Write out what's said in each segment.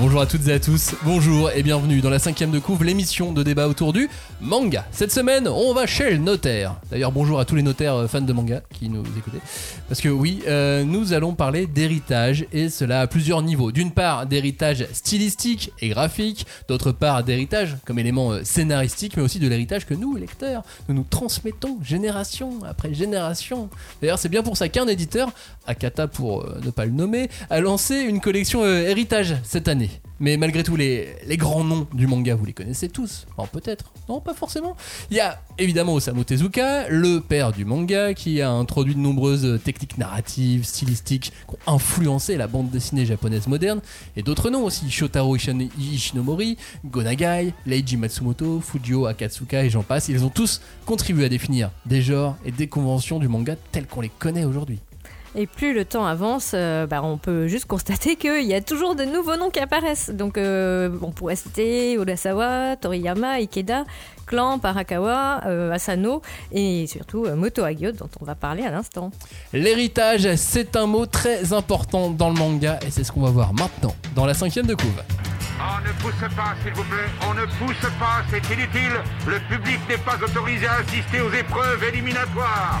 Bonjour à toutes et à tous, bonjour et bienvenue dans la cinquième de couvre, l'émission de débat autour du manga. Cette semaine, on va chez le notaire. D'ailleurs, bonjour à tous les notaires euh, fans de manga qui nous écoutaient. Parce que oui, euh, nous allons parler d'héritage et cela à plusieurs niveaux. D'une part, d'héritage stylistique et graphique, d'autre part, d'héritage comme élément euh, scénaristique, mais aussi de l'héritage que nous, lecteurs, nous nous transmettons génération après génération. D'ailleurs, c'est bien pour ça qu'un éditeur, Akata pour ne pas le nommer, a lancé une collection héritage cette année. Mais malgré tout, les, grands noms du manga, vous les connaissez tous. Enfin, peut-être. Non, pas forcément. Il y a évidemment Osamu Tezuka, le père du manga, qui a introduit de nombreuses techniques narratives, stylistiques, qui ont influencé la bande dessinée japonaise moderne. Et d'autres noms aussi. Shotaro Ishin- Ishinomori, Gonagai, Leiji Matsumoto, Fujio Akatsuka et j'en passe. Ils ont tous contribué à définir des genres et des conventions du manga tels qu'on les connaît aujourd'hui. Et plus le temps avance, euh, bah, on peut juste constater qu'il y a toujours de nouveaux noms qui apparaissent. Donc euh, on pourrait citer Urasawa, Toriyama, Ikeda, Clan, Parakawa, euh, Asano et surtout euh, Moto Hagio dont on va parler à l'instant. L'héritage, c'est un mot très important dans le manga et c'est ce qu'on va voir maintenant dans la cinquième de couve. On ne pousse pas, s'il vous plaît. On ne pousse pas, c'est inutile. Le public n'est pas autorisé à assister aux épreuves éliminatoires.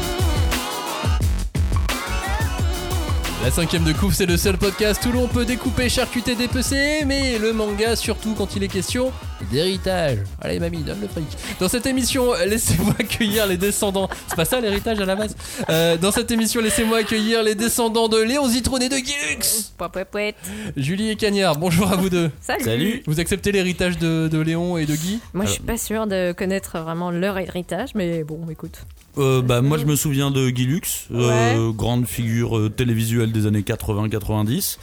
La cinquième de couve, c'est le seul podcast où l'on peut découper, charcuter, dépecer, mais le manga, surtout quand il est question d'héritage. Allez, mamie, donne le fric. Dans cette émission, laissez-moi accueillir les descendants. C'est pas ça l'héritage à la base Euh, Dans cette émission, laissez-moi accueillir les descendants de Léon Zitrone et de Guilux. Julie et Cagnard, bonjour à vous deux. Salut. Vous acceptez l'héritage de, de Léon et de Guy Moi je suis pas sûre de connaître vraiment leur héritage, mais bon, écoute. Euh, bah, moi je me souviens de Guy Lux, euh, Ouais. grande figure euh, télévisuelle des années 80-90.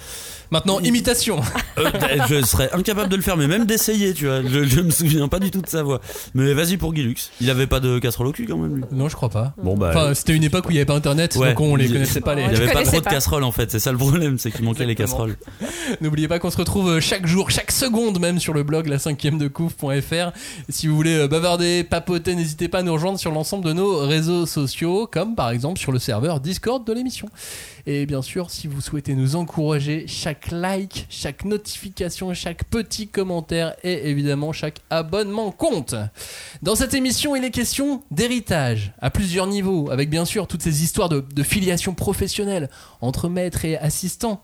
Maintenant, imitation. Euh, je serais incapable de le faire, mais même d'essayer, tu vois. Je, je me souviens pas du tout de sa voix. Mais vas-y pour Guy Lux. Il avait pas de casserole au cul quand même, lui. Non, je crois pas. Bon bah. Enfin, c'était une époque où il n'y avait pas internet, ouais, donc on les connaissait pas les. Il y Je avait pas trop de casseroles en fait, c'est ça le problème, c'est qu'il manquait les casseroles. N'oubliez pas qu'on se retrouve euh, chaque jour, chaque seconde même sur le blog la cinquième de couvre.fr. Si vous voulez euh, bavarder, papoter, n'hésitez pas à nous rejoindre sur l'ensemble de nos réseaux sociaux, comme par exemple sur le serveur Discord de l'émission. Et bien sûr, si vous souhaitez nous encourager, chaque like, chaque notification, chaque petit commentaire et évidemment chaque abonnement compte. Dans cette émission, il est question d'héritage à plusieurs niveaux, avec bien sûr toutes ces histoires de, de filiation professionnelle entre maître et assistant.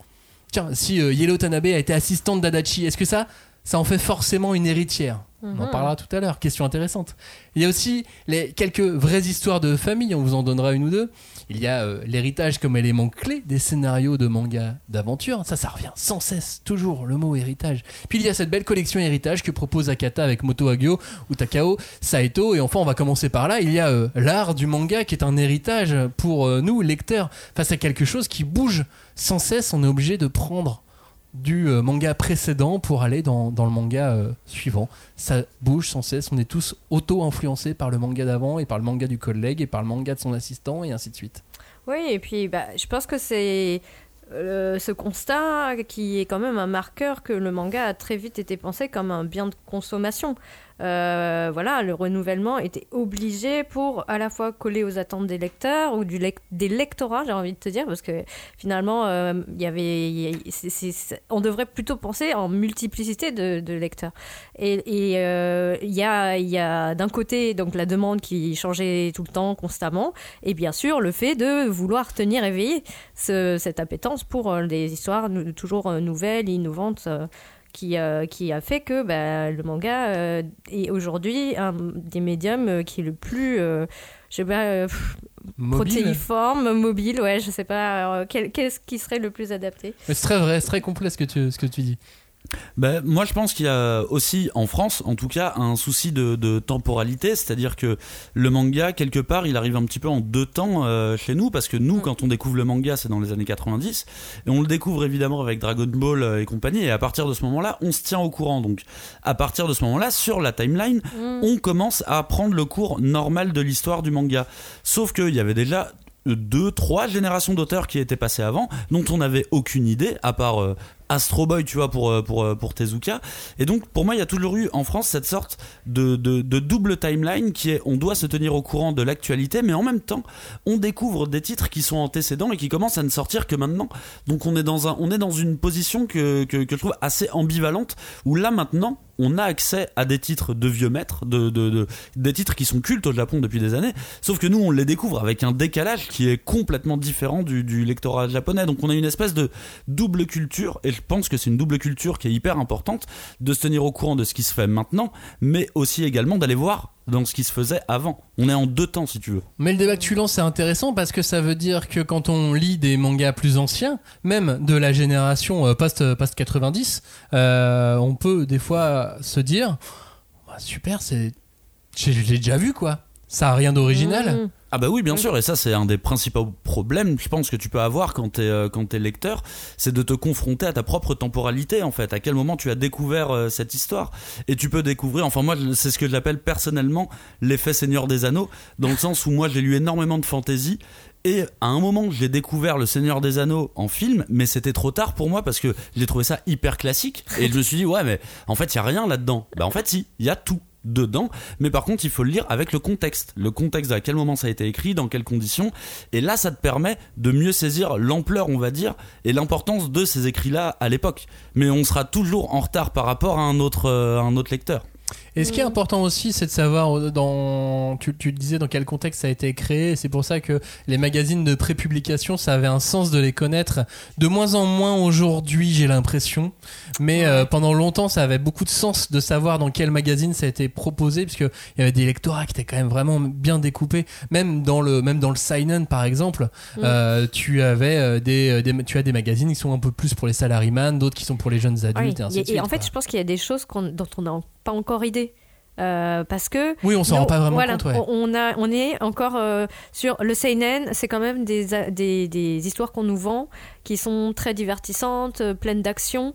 Tiens, si euh, Yellow Tanabe a été assistante d'Adachi, est-ce que ça, ça en fait forcément une héritière? On en parlera tout à l'heure, question intéressante. Il y a aussi les quelques vraies histoires de famille, on vous en donnera une ou deux. Il y a euh, l'héritage comme élément clé des scénarios de manga d'aventure. Ça, ça revient sans cesse, toujours le mot héritage. Puis il y a cette belle collection héritage que propose Akata avec Moto Hagio ou Takao Saito. Et enfin, on va commencer par là. Il y a euh, l'art du manga qui est un héritage pour euh, nous, lecteurs, face à quelque chose qui bouge sans cesse. On est obligé de prendre du euh, manga précédent pour aller dans, dans le manga euh, suivant. Ça bouge sans cesse, on est tous auto-influencés par le manga d'avant et par le manga du collègue et par le manga de son assistant et ainsi de suite. Oui, et puis bah, je pense que c'est euh, ce constat qui est quand même un marqueur que le manga a très vite été pensé comme un bien de consommation. Euh, voilà, le renouvellement était obligé pour à la fois coller aux attentes des lecteurs ou du des lectorats, j'ai envie de te dire, parce que finalement, euh, il y avait, il on devrait plutôt penser en multiplicité de, lecteurs. Et et, euh, il y a, il y a d'un côté donc la demande qui changeait tout le temps, constamment, et bien sûr le fait de vouloir tenir éveillé ce- cette appétence pour des histoires toujours nouvelles, innovantes. Euh, qui, euh, qui a fait que bah, le manga euh, est aujourd'hui un des médiums euh, qui est le plus, euh, je sais pas, pff, Mobile. protéiforme, mobile, ouais, je sais pas, quel- qu'est-ce qui serait le plus adapté? Mais c'est très vrai, c'est très complet ce que tu, ce que tu dis. Ben, moi, je pense qu'il y a aussi, en France, en tout cas, un souci de, de temporalité, c'est-à-dire que le manga, quelque part, il arrive un petit peu en deux temps euh, chez nous, parce que nous, quand on découvre le manga, c'est dans les années 90, et on le découvre évidemment avec Dragon Ball euh, et compagnie, et à partir de ce moment-là, on se tient au courant. Donc, à partir de ce moment-là, sur la timeline, on commence à prendre le cours normal de l'histoire du manga. Sauf qu'il y avait déjà deux, trois générations d'auteurs qui étaient passés avant, dont on n'avait aucune idée, à part euh, Astro Boy, tu vois, pour, euh, pour, euh, pour Tezuka. Et donc, pour moi, il y a toujours eu en France cette sorte de, de, double timeline qui est on doit se tenir au courant de l'actualité, mais en même temps, on découvre des titres qui sont antécédents et qui commencent à ne sortir que maintenant. Donc, on est dans, un, on est dans une position que, que, que je trouve assez ambivalente, où là, maintenant, on a accès à des titres de vieux maîtres, de, de- des titres qui sont cultes au Japon depuis des années, sauf que nous on les découvre avec un décalage qui est complètement différent du, du lectorat japonais. Donc on a une espèce de double culture, et je pense que c'est une double culture qui est hyper importante, de se tenir au courant de ce qui se fait maintenant, mais aussi également d'aller voir dans ce qui se faisait avant. On est en deux temps si tu veux. Mais le débat que tu lances, c'est intéressant parce que ça veut dire que quand on lit des mangas plus anciens, même de la génération euh, post, post 90, euh, on peut des fois se dire Bah, super, c'est j'ai j'ai déjà vu quoi. Ça a rien d'original. Mmh. Ah bah oui, bien sûr, et ça c'est un des principaux problèmes, je pense que tu peux avoir quand t'es euh, quand t'es lecteur, c'est de te confronter à ta propre temporalité en fait. À quel moment tu as découvert euh, cette histoire Et tu peux découvrir, enfin moi c'est ce que j'appelle personnellement l'effet Seigneur des Anneaux, dans le sens où moi j'ai lu énormément de fantasy. Et à un moment, j'ai découvert Le Seigneur des Anneaux en film, mais c'était trop tard pour moi parce que j'ai trouvé ça hyper classique. Et je me suis dit, ouais, mais en fait, il y a rien là-dedans. Bah, en fait, si, il y a tout dedans, mais par contre il faut le lire avec le contexte, le contexte à quel moment ça a été écrit, dans quelles conditions, et là ça te permet de mieux saisir l'ampleur on va dire et l'importance de ces écrits-là à l'époque. Mais on sera toujours en retard par rapport à un autre, euh, un autre lecteur. Et ce qui est important aussi, c'est de savoir euh, dans, tu, tu disais dans quel contexte ça a été créé. C'est pour ça que les magazines de prépublication, ça avait un sens de les connaître. De moins en moins aujourd'hui, j'ai l'impression. Mais euh, pendant longtemps, ça avait beaucoup de sens de savoir dans quel magazine ça a été proposé, parce que il y avait des lectorats qui étaient quand même vraiment bien découpés. Même dans le, même dans le Seinen, par exemple, euh, tu avais des, des, tu as des magazines qui sont un peu plus pour les salaryman, d'autres qui sont pour les jeunes Oui, adultes. et ainsi et, de suite, et en fait, quoi. je pense qu'il y a des choses dont on n'a pas encore idée. Euh, parce que Oui, on s'en rend pas vraiment voilà, compte, ouais. on, on a, on est encore euh, sur le seinen. C'est quand même des, a- des, des histoires qu'on nous vend qui sont très divertissantes, euh, pleines d'action.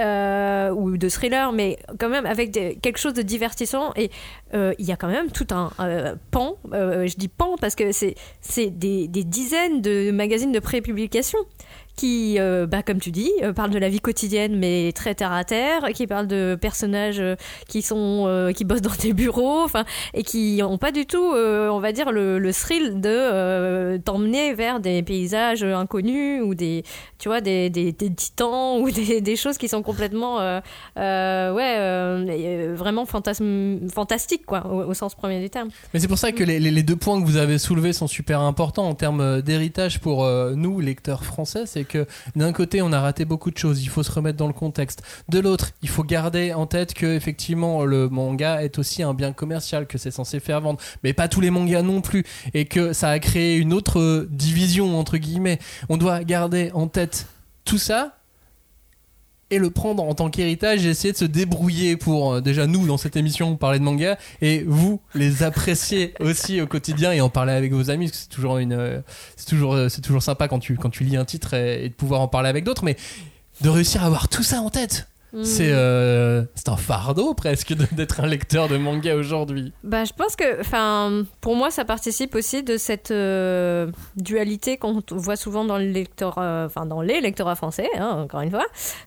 euh, ou de thriller, mais quand même avec des- quelque chose de divertissant. Et euh, il y a quand même tout un euh, pan, je dis pan parce que c'est c'est des, des dizaines de magazines de prépublication qui, euh, bah, comme tu dis, euh, parlent de la vie quotidienne, mais très terre à terre, qui parlent de personnages euh, qui sont euh, qui bossent dans des bureaux, et qui ont pas du tout, euh, on va dire, le, le thrill de t'emmener vers des paysages inconnus ou des, tu vois, des, des, des titans ou des, choses qui sont complètement, ouais, vraiment fantasme, fantastiques, quoi, au, sens premier du terme. Mais c'est pour ça que les, les- deux points que vous avez soulevés sont super importants en termes d'héritage pour nous, lecteurs français. C'est d'un côté, on a raté beaucoup de choses, il faut se remettre dans le contexte. De l'autre, il faut garder en tête que effectivement le manga est aussi un bien commercial, que c'est censé faire vendre, mais pas tous les mangas non plus, et que ça a créé une autre division entre guillemets. On doit garder en tête tout ça et le prendre en tant qu'héritage et essayer de se débrouiller pour euh, déjà nous dans cette émission parler de manga et vous les apprécier aussi au quotidien et en parler avec vos amis parce que c'est toujours une euh, c'est toujours euh, c'est toujours sympa quand tu quand tu lis un titre et, et de pouvoir en parler avec d'autres mais de réussir à avoir tout ça en tête Mm. c'est euh, c'est un fardeau presque d'être un lecteur de manga aujourd'hui Bah, je pense que, enfin, pour moi, ça participe aussi de cette euh, dualité qu'on voit souvent dans le lecteur, euh, enfin, dans les lectorats français, hein, encore une fois,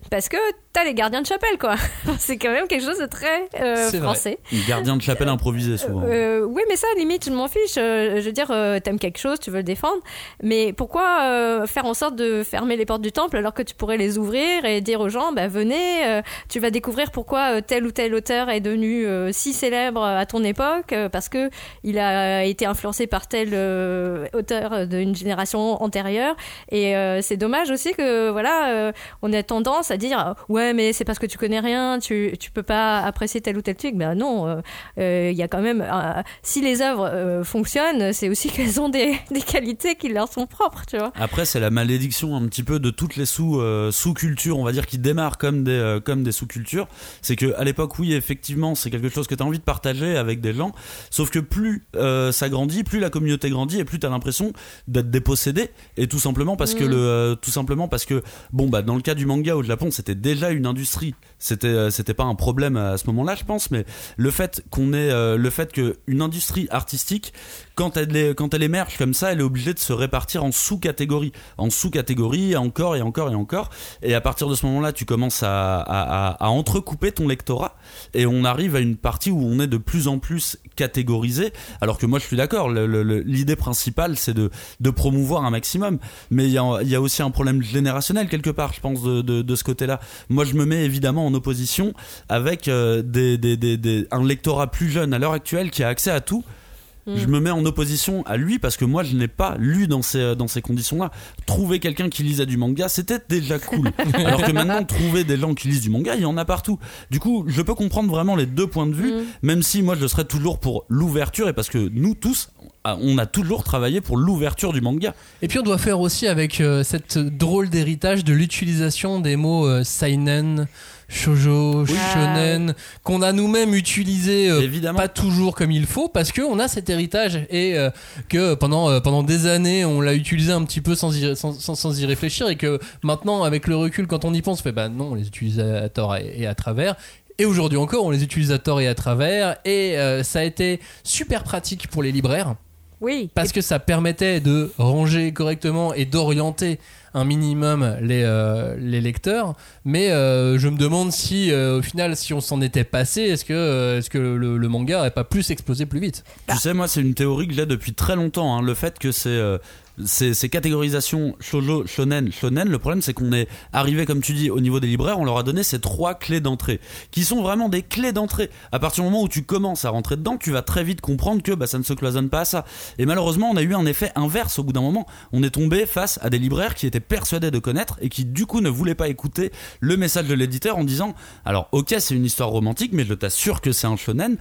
parce que t'as les gardiens de chapelle, quoi. c'est quand même quelque chose de très euh, français. Gardien de chapelle improvisé souvent. Euh, oui, mais ça, limite, je m'en fiche. Je veux dire, euh, t'aimes quelque chose, tu veux le défendre. Mais pourquoi euh, faire en sorte de fermer les portes du temple alors que tu pourrais les ouvrir et dire aux gens, bah, venez, euh, tu vas découvrir pourquoi euh, tel ou tel auteur est devenu euh, si célèbre à ton époque, parce que il a été influencé par tel auteur d'une génération antérieure. Et c'est dommage aussi que, voilà, on a tendance à dire, ouais, mais c'est parce que tu connais rien, tu, tu peux pas apprécier tel ou tel truc. Ben non, il y a quand même. si les œuvres fonctionnent, c'est aussi qu'elles ont des, des qualités qui leur sont propres, tu vois. Après, c'est la malédiction un petit peu de toutes les sous, sous-cultures, on va dire, qui démarrent comme des, comme des sous-cultures. C'est que à l'époque, oui, effectivement, c'est quelque chose que tu as envie de partager avec des gens. Sauf que plus euh, ça grandit, plus la communauté grandit et plus tu as l'impression d'être dépossédé. Et tout simplement parce que Mm. le, euh, tout simplement parce que bon bah dans le cas du manga au Japon, c'était déjà une industrie. C'était euh, c'était pas un problème à ce moment-là, je pense. Mais le fait qu'on ait le fait que une industrie artistique quand elle, est- quand elle émerge comme ça, elle est obligée de se répartir en sous-catégories, en sous-catégories, encore et encore et encore. Et à partir de ce moment-là, tu commences à, entrecouper ton lectorat et on arrive à une partie où on est de plus en plus catégorisé. Alors que moi, je suis d'accord, l'idée principale, c'est de, promouvoir un maximum. Mais il y a, aussi un problème générationnel quelque part, je pense, de, ce côté-là. Moi, je me mets évidemment en opposition avec euh, un lectorat plus jeune à l'heure actuelle qui a accès à tout. Mm. Je me mets en opposition à lui parce que moi je n'ai pas lu dans ces, dans ces conditions-là. Trouver quelqu'un qui lisait du manga, c'était déjà cool. Alors que maintenant, trouver des gens qui lisent du manga, il y en a partout. Du coup, je peux comprendre vraiment les deux points de vue, Mm. même si moi je serais toujours pour l'ouverture et parce que nous tous, ah, on a toujours travaillé pour l'ouverture du manga. Et puis on doit faire aussi avec euh, cette drôle d'héritage de l'utilisation des mots euh, seinen, shoujo, shonen, qu'on a nous-mêmes utilisé euh, Évidemment. pas toujours comme il faut parce que on a cet héritage et euh, que pendant euh, pendant des années on l'a utilisé un petit peu sans y, sans, sans- sans y réfléchir et que maintenant avec le recul quand on y pense on fait bah non on les utilise à tort et, et à travers et aujourd'hui encore on les utilise à tort et à travers et euh, ça a été super pratique pour les libraires Oui. parce que ça permettait de ranger correctement et d'orienter un minimum les, euh, les lecteurs. Mais euh, je me demande si, euh, au final, si on s'en était passé, est-ce que, euh, est-ce que le, le manga n'aurait pas plus explosé plus vite? Tu sais, moi, c'est une théorie que j'ai depuis très longtemps. hein, le fait que c'est euh, ces, catégorisations shoujo, shonen, shonen, le problème c'est qu'on est arrivé, comme tu dis, au niveau des libraires, on leur a donné ces trois clés d'entrée, qui sont vraiment des clés d'entrée. À partir du moment où tu commences à rentrer dedans, tu vas très vite comprendre que bah, ça ne se cloisonne pas à ça. Et malheureusement, on a eu un effet inverse au bout d'un moment. On est tombé face à des libraires qui étaient persuadés de connaître et qui du coup ne voulaient pas écouter le message de l'éditeur en disant alors ok c'est une histoire romantique mais je t'assure que c'est un shonen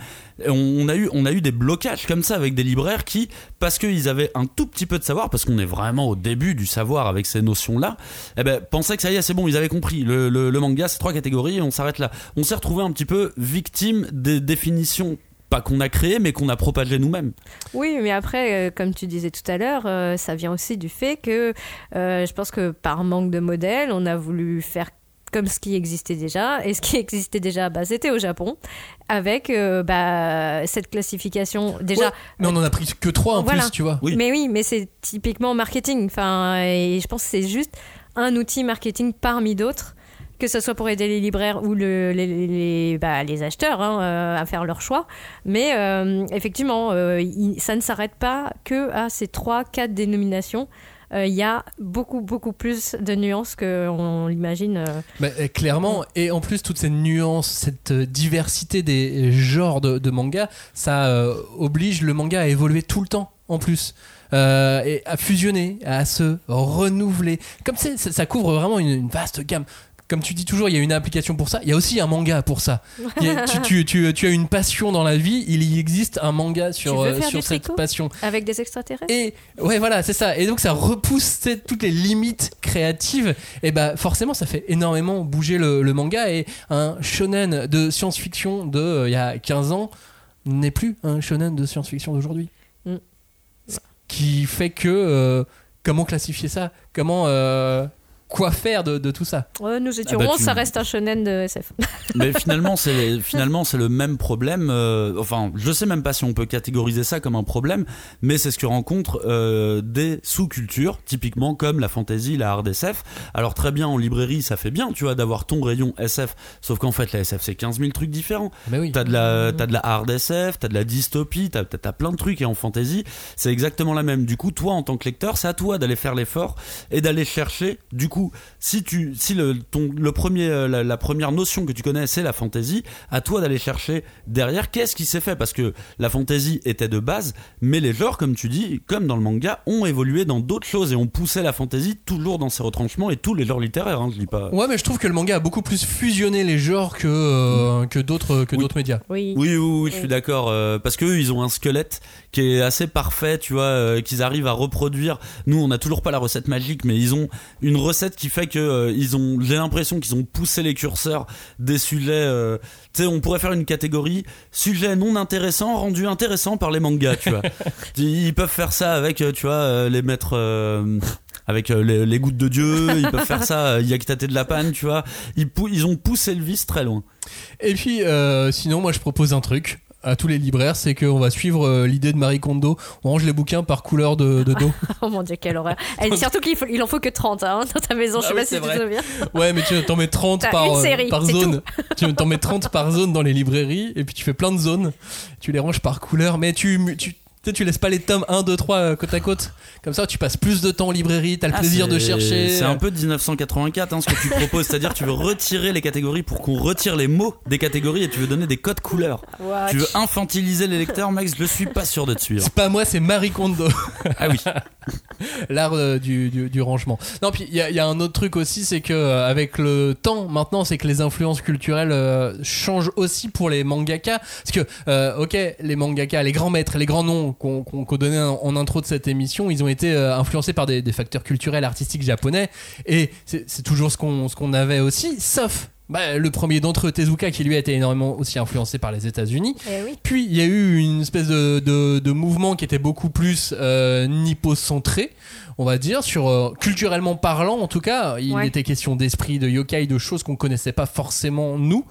on, a eu on a eu des blocages comme ça avec des libraires qui parce qu'ils avaient un tout petit peu de savoir parce qu'on est vraiment au début du savoir avec ces notions là eh ben pensaient que ça y est c'est bon ils avaient compris. Le, manga c'est trois catégories et on s'arrête là. On s'est retrouvé un petit peu victime des définitions pas qu'on a créées mais qu'on a propagées nous-mêmes. Oui, mais après, euh, comme tu disais tout à l'heure, euh, ça vient aussi du fait que euh, je pense que par manque de modèles, on a voulu faire comme ce qui existait déjà. Et ce qui existait déjà, bah, c'était au Japon, avec euh, bah, cette classification. Déjà, Ouais, Mais on en a pris que trois en Voilà. plus, tu vois. Oui. mais oui, mais c'est typiquement marketing. Enfin, et je pense que c'est juste un outil marketing parmi d'autres, que ce soit pour aider les libraires ou le- les, les- les- bah, les acheteurs hein, euh, à faire leur choix. Mais euh, effectivement, euh, il- ça ne s'arrête pas que à ces trois, quatre Euh, Il y a beaucoup, beaucoup plus de nuances qu'on l'imagine. euh. Bah, euh, clairement, et en plus, toute cette nuance, cette diversité des genres de, manga, ça oblige le manga à évoluer tout le temps, en plus. Et à fusionner, à se renouveler. Comme ça, ça couvre vraiment une vaste gamme. Comme tu dis toujours, il y a une application pour ça. Il y a aussi un manga pour ça. A- tu, tu- tu- tu as une passion dans la vie, il y existe un manga sur, euh, sur cette passion. Avec des extraterrestres Et ouais, voilà, c'est ça. Et donc ça repousse toutes les limites créatives. Et bah forcément, ça fait énormément bouger le, le manga. Et un shonen de science-fiction de euh, il y a 15 ans n'est plus un shonen de science-fiction d'aujourd'hui. Mm. Ce qui fait que euh, comment classifier ça? Comment quoi faire de, de tout ça Ouais, Nous étions Ah bah, 11, tu- ça reste un shonen de SF. Mais finalement, c'est finalement c'est le même problème. euh, enfin, je sais même pas si on peut catégoriser ça comme un problème, mais c'est ce que rencontrent euh, des sous-cultures, typiquement comme la fantasy, la hard SF. Alors très bien en librairie, ça fait bien, tu vois, d'avoir ton rayon SF. Sauf qu'en fait, la SF c'est 15 000 trucs différents. Mais oui. T'as de la t'as de la hard SF, t'as de la dystopie, t'as t'as plein de trucs et en fantasy, c'est exactement la même. Du coup, toi en tant que lecteur, c'est à toi d'aller faire l'effort et d'aller chercher. Du coup, si tu si le ton le premier euh, la, la première notion que tu connais c'est la fantasy, à toi d'aller chercher derrière qu'est-ce qui s'est fait? Parce que la fantasy était de base, mais les genres comme tu dis, comme dans le manga, ont évolué dans d'autres choses et ont poussé la fantasy toujours dans ses retranchements et tous les genres littéraires. Hein, je dis pas. Ouais, mais je trouve que le manga a beaucoup plus fusionné les genres que, euh, que d'autres que Oui. d'autres médias. Oui. Oui, oui, oui, je suis d'accord. euh, parce qu'eux, ils ont un squelette qui est assez parfait, tu vois, euh, qu'ils arrivent à reproduire. Nous, on n'a toujours pas la recette magique, mais ils ont une recette qui fait que euh, ils ont, j'ai l'impression qu'ils ont poussé les curseurs des sujets. euh, tu sais, on pourrait faire une catégorie sujet non intéressant rendu intéressant par les mangas, tu vois. ils peuvent faire ça avec, euh, tu vois, les mettre. euh, avec les, les gouttes de Dieu, ils peuvent faire ça, Yakitate de la panne, tu vois. Ils, ils ont poussé le vice très loin. Et puis, sinon, moi, je propose un truc à tous les libraires, c'est qu'on va suivre euh, l'idée de Marie Kondo. On range les bouquins par couleur de, de dos. Oh mon dieu, quelle horreur. Et surtout qu'il faut, il en faut que 30 hein, dans ta maison, je sais Ah oui, pas si tu te souviens. Ouais, mais tu t'en mets 30 T'as par, une euh, série, par zone. Tu t'en mets 30 par zone dans les librairies, et puis tu fais plein de zones. Tu les ranges par couleur, mais tu, tu, tu sais, tu laisses pas les tomes 1, 2, 3 euh, côte à côte. Comme ça, tu passes plus de temps en librairie, t'as le Ah, plaisir de chercher. C'est un peu de 1984 hein, ce que tu proposes, c'est-à-dire tu veux retirer les catégories pour qu'on retire les mots des catégories et tu veux donner des codes couleurs. What? Tu veux infantiliser les lecteurs, Max? Je suis pas sûr de te suivre. C'est pas moi, c'est Marie Kondo. Ah oui. L'art euh, du, du, du rangement. Non, puis il y, a- il y a un autre truc aussi, c'est que euh, avec le temps, maintenant, c'est que les influences culturelles euh, changent aussi pour les mangaka. Parce que, euh, ok, les mangaka, les grands maîtres, les grands noms qu'on qu'on donnait en, intro de cette émission, ils ont été euh, influencés par des, des facteurs culturels, artistiques japonais. Et c'est toujours ce qu'on avait aussi, sauf. bah, le premier d'entre eux, Tezuka, qui lui a été énormément aussi influencé par les États-Unis. Eh oui. Puis il y a eu une espèce de, de, de mouvement qui était beaucoup plus euh, nippo-centré, on va dire, sur euh, culturellement parlant en tout cas. Il Ouais. était question d'esprit, de yokai, de choses qu'on connaissait pas forcément nous.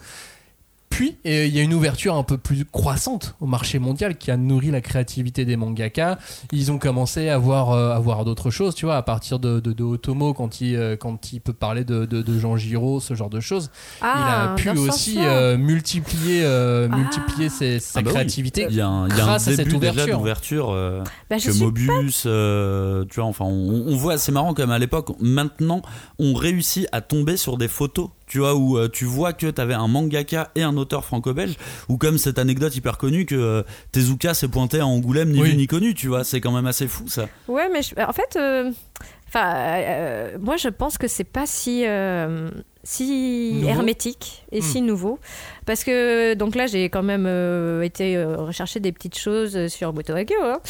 Puis euh, il y a une ouverture un peu plus croissante au marché mondial qui a nourri la créativité des mangaka. Ils ont commencé à voir, euh, à voir d'autres choses, tu vois, à partir de, de, de Otomo quand il, euh, quand il peut parler de, de, de Jean Giraud, ce genre de choses. il Ah, a pu aussi euh, multiplier, euh, Ah. multiplier ses- sa Ah bah oui. créativité Il y a un, il y a un grâce à cette début déjà ouverture. d'ouverture euh, Bah, que Mobius, euh, tu vois, enfin, on, on voit, c'est marrant comme à l'époque, maintenant, on réussit à tomber sur des photos, tu vois, où euh, tu vois que t'avais un mangaka et un auteur franco-belge, ou comme cette anecdote hyper connue que euh, Tezuka s'est pointé à Angoulême, ni Oui. vu ni connu, tu vois, c'est quand même assez fou ça. Ouais, mais je- en fait, euh, enfin, euh, moi je pense que c'est pas si euh, si Nouveau. hermétique et Hmm. si nouveau, parce que donc là j'ai quand même euh, été euh, rechercher des petites choses sur Motohagyo, hein.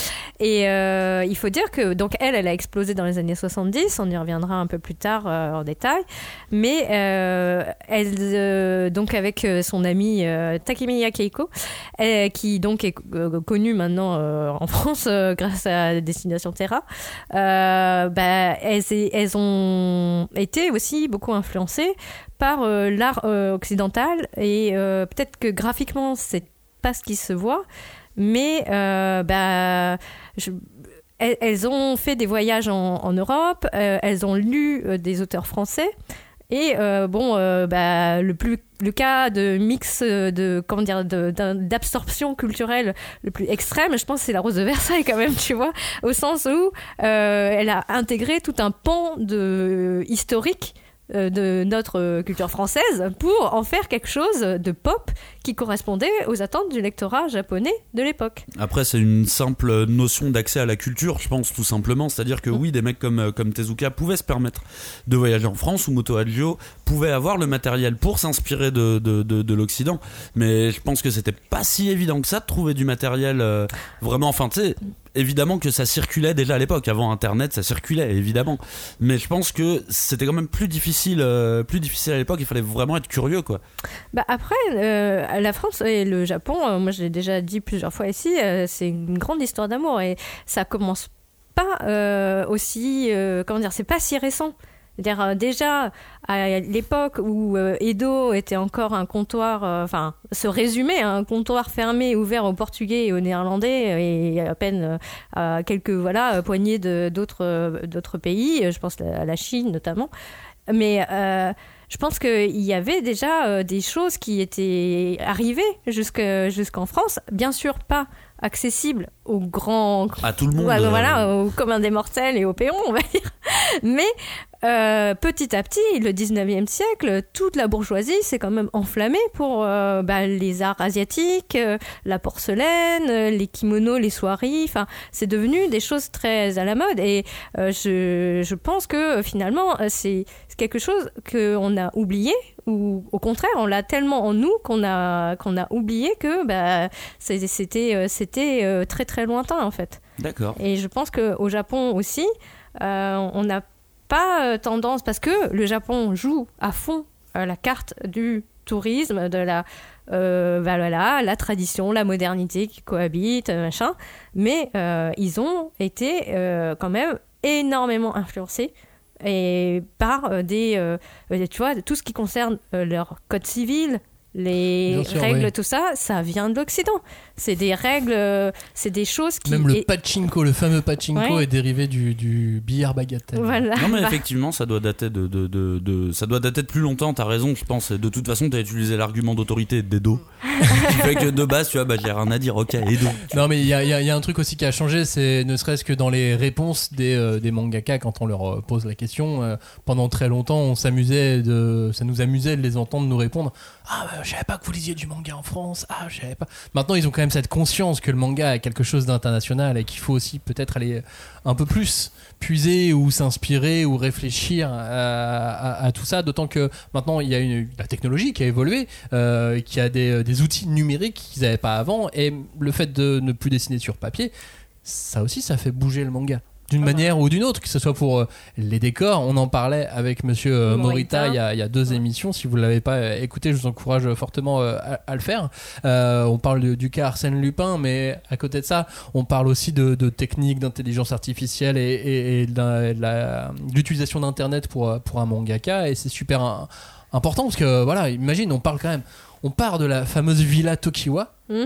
et euh, il faut dire que donc elle, elle a explosé dans les années 70, on y reviendra un peu plus tard euh, en détail, mais euh, elle euh, donc avec euh, son amie euh, Takemiya Keiko, euh, qui donc est euh, connue maintenant euh, en France euh, grâce à Destination Terra, euh, bah, elles ont été aussi beaucoup influencées par euh, l'art euh, occidental et euh, peut-être que graphiquement c'est pas ce qui se voit, mais bah, elles, ont fait des voyages en, Europe, elles ont lu des auteurs français. Et bon, bah, le plus le cas de mix de comment dire d'absorption culturelle le plus extrême, je pense c'est la Rose de Versailles quand même, tu vois, au sens où elle a intégré tout un pan de historique de notre euh, culture française pour en faire quelque chose de pop qui correspondait aux attentes du lectorat japonais de l'époque. Après, c'est une simple notion d'accès à la culture, je pense, tout simplement. C'est-à-dire que oui, des mecs comme, euh, comme Tezuka pouvaient se permettre de voyager en France ou Moto Hagio pouvaient avoir le matériel pour s'inspirer de, de, de, de l'Occident. Mais je pense que c'était pas si évident que ça de trouver du matériel euh, vraiment. Enfin, tu sais, évidemment que ça circulait déjà à l'époque. Avant Internet, ça circulait, évidemment. Mais je pense que c'était quand même plus difficile, euh, plus difficile à l'époque. Il fallait vraiment être curieux, quoi. Bah après, euh, la France et le Japon, euh, moi je l'ai déjà dit plusieurs fois ici, c'est une grande histoire d'amour et ça commence pas aussi, comment dire, c'est pas si récent. C'est-à-dire euh, déjà à l'époque où euh, Edo était encore un comptoir, euh, enfin se résumait à un comptoir fermé ouvert aux Portugais et aux Néerlandais et à peine à quelques voilà poignées d'autres d'autres pays, je pense à la Chine notamment. Mais euh, je pense qu'il y avait déjà des choses qui étaient arrivées jusque- jusqu'en France. Bien sûr, pas accessibles aux grands. À tout le monde. Ouais, euh, voilà, aux communs des mortels et aux péons, on va dire. Mais euh, petit à petit, le 19e siècle, toute la bourgeoisie s'est quand même enflammée pour euh, bah, les arts asiatiques, euh, la porcelaine, les kimonos, les soieries. Enfin, c'est devenu des choses très à la mode. Et je, je pense que finalement, c'est quelque chose qu'on a oublié, ou au contraire, on l'a tellement en nous qu'on a, qu'on a oublié que bah, c'était très très lointain en fait. D'accord. Et je pense qu'au Japon aussi, on n'a pas euh, tendance parce que le Japon joue à fond euh, la carte du tourisme, de la euh, bah la tradition, la modernité qui cohabitent, machin. Mais ils ont été quand même énormément influencés et par des, tu vois, tout ce qui concerne leur code civil, les sûr, règles, tout ça, ça vient de l'Occident. C'est des règles, euh, c'est des choses qui. Même le et- pachinko, le fameux pachinko Ouais. est dérivé du, du billard bagatelle. Voilà. Non mais Bah, effectivement ça doit dater de, de, de, de- ça doit dater de plus longtemps t'as raison je pense Et de toute façon t'as utilisé l'argument d'autorité d'Edo qui fait que de base tu vois bah j'ai rien à dire ok Edo Non mais il y a, il y a- il y a un truc aussi qui a changé, c'est ne serait-ce que dans les réponses des, euh, des mangaka quand on leur euh, pose la question. euh, pendant très longtemps, on s'amusait de, ça nous amusait de les entendre nous répondre. Ah, bah, je savais pas que vous lisiez du manga en France. Ah, je savais pas. Maintenant, ils ont quand même cette conscience que le manga est quelque chose d'international et qu'il faut aussi peut-être aller un peu plus puiser ou s'inspirer ou réfléchir à, tout ça. D'autant que maintenant, il y a la technologie qui a évolué, euh, qui a des outils numériques qu'ils n'avaient pas avant. Et le fait de ne plus dessiner sur papier, ça aussi, ça fait bouger le manga. D'une manière ou d'une autre, que ce soit pour euh, les décors. On en parlait avec monsieur euh, Morita Morita. il y a, il y a deux émissions. Si vous ne l'avez pas euh, écouté, je vous encourage fortement à, à le faire. Euh, on parle du cas Arsène Lupin, mais à côté de ça, on parle aussi de, de techniques d'intelligence artificielle et, et- et de l'utilisation d'Internet pour, pour un mangaka. Et c'est super un- important parce que, voilà, imagine, on parle quand même. On part de la fameuse villa Tokiwa Mm.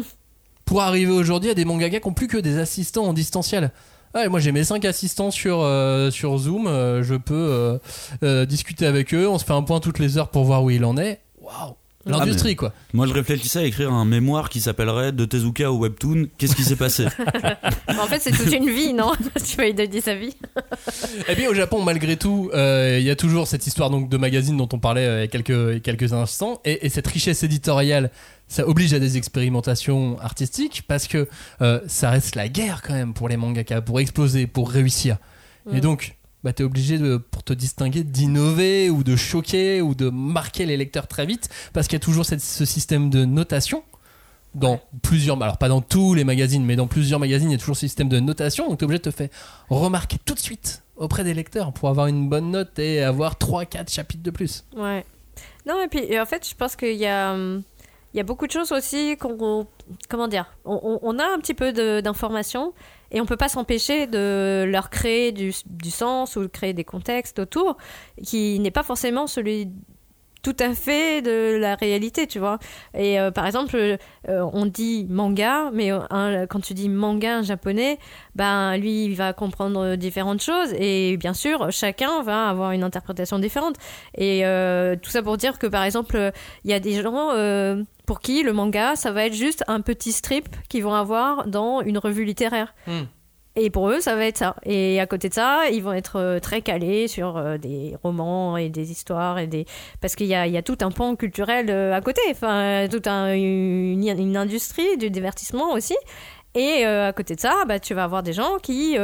pour arriver aujourd'hui à des mangaka qui n'ont plus que des assistants en distanciel. Ouais, moi j'ai mes 5 assistants sur, euh, sur Zoom, euh, je peux euh, euh, discuter avec eux, on se fait un point toutes les heures pour voir où il en est. Waouh L'industrie Ah, quoi. moi je réfléchissais à écrire un mémoire qui s'appellerait de Tezuka au webtoon qu'est-ce qui s'est passé? En fait, c'est toute une vie, non? Tu vas lui donner sa vie. Et puis au Japon, malgré tout, euh, il y a toujours cette histoire donc de magazine dont on parlait euh, il y a quelques, quelques instants, et, et cette richesse éditoriale, ça oblige à des expérimentations artistiques parce que euh, ça reste la guerre quand même pour les mangaka, pour exploser, pour réussir. Et Mm. donc, bah, t'es obligé de, pour te distinguer, d'innover ou de choquer ou de marquer les lecteurs très vite parce qu'il y a toujours cette- ce système de notation dans plusieurs, alors pas dans tous les magazines, mais dans plusieurs magazines, il y a toujours ce système de notation, donc tu es obligé de te faire remarquer tout de suite auprès des lecteurs pour avoir une bonne note et avoir 3-4 chapitres de plus. Ouais. Non, et puis et en fait, je pense qu'il y a, hum, il y a beaucoup de choses aussi qu'on. Comment dire on, a un petit peu d'informations et on peut pas s'empêcher de leur créer du, du sens ou créer des contextes autour qui n'est pas forcément celui tout à fait de la réalité, tu vois. Et euh, par exemple, euh, on dit manga, mais euh, quand tu dis manga un japonais, ben lui il va comprendre différentes choses et bien sûr chacun va avoir une interprétation différente. Et tout ça pour dire que par exemple il y a des gens pour qui le manga ça va être juste un petit strip qu'ils vont avoir dans une revue littéraire. Hmm. Et pour eux, ça va être ça. Et à côté de ça, ils vont être euh, très calés sur euh, des romans et des histoires et des parce qu'il y a, tout un pan culturel euh, à côté, enfin toute un- une, industrie du divertissement aussi. Et à côté de ça, bah, tu vas avoir des gens qui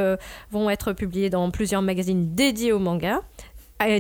vont être publiés dans plusieurs magazines dédiés au manga,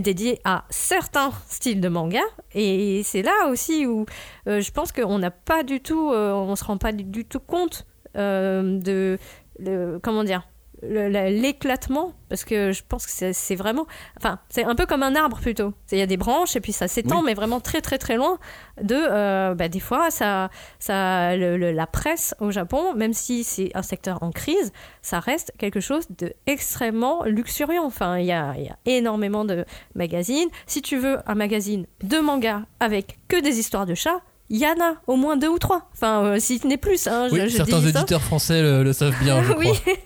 dédiés à certains styles de manga. Et c'est là aussi où je pense qu'on n'a pas du tout, euh, on se rend pas du, tout compte de le, comment dire l'éclatement parce que je pense que c'est- vraiment enfin c'est un peu comme un arbre plutôt. Il y a des branches et puis ça s'étend Oui. mais vraiment très très très loin de euh, bah, des fois ça ça le- le- la presse au Japon même si c'est un secteur en crise ça reste quelque chose de extrêmement luxuriant. Enfin il y a, il y a énormément de magazines. Si tu veux un magazine de manga avec que des histoires de chats il y en a au moins deux ou trois enfin euh, si ce n'est plus hein, je- Oui, je certains dis ça. éditeurs français le, le savent bien, je oui crois.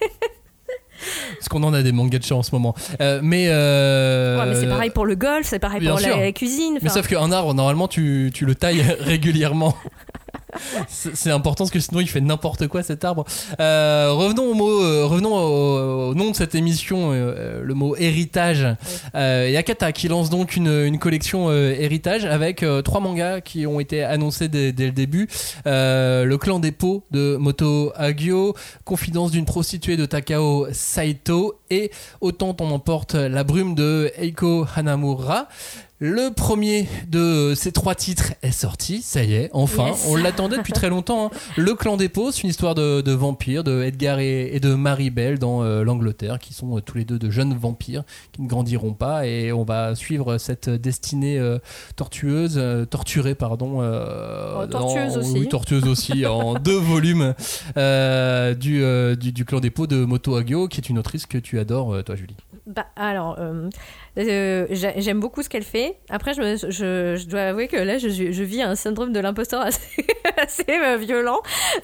Parce qu'on en a des mangas de chat en ce moment. Euh, mais, euh, Ouais, mais c'est pareil pour le golf, c'est pareil bien pour la, sûr. la cuisine. Mais sauf qu'un arbre, normalement, tu, tu le tailles régulièrement. C'est important parce que sinon il fait n'importe quoi cet arbre. Euh, revenons au mot, euh, revenons au, nom de cette émission, euh, le mot héritage. Euh, et Akata qui lance donc une, collection héritage avec trois mangas qui ont été annoncés dès, le début. Le clan des pots de Moto Hagio, Confidence d'une prostituée de Takao Saito et Autant on emporte la brume de Eiko Hanamura. Le premier de ces trois titres est sorti, ça y est, enfin. Yes. On l'attendait depuis très longtemps. hein. Le clan des Pots, c'est une histoire de, de vampires, de Edgar et, et de Maribel dans euh, l'Angleterre, qui sont euh, tous les deux de jeunes vampires qui ne grandiront pas. Et on va suivre cette destinée euh, tortueuse, torturée, pardon. Oh, tortueuse en- aussi. Oui, tortueuse aussi, en deux volumes du, du, du clan des Pots de Moto Hagio, qui est une autrice que tu adores, toi, Julie. Bah, alors, euh, euh, j'ai- j'aime beaucoup ce qu'elle fait. Après, je, dois avouer que là, je, vis un syndrome de l'imposteur assez, euh, violent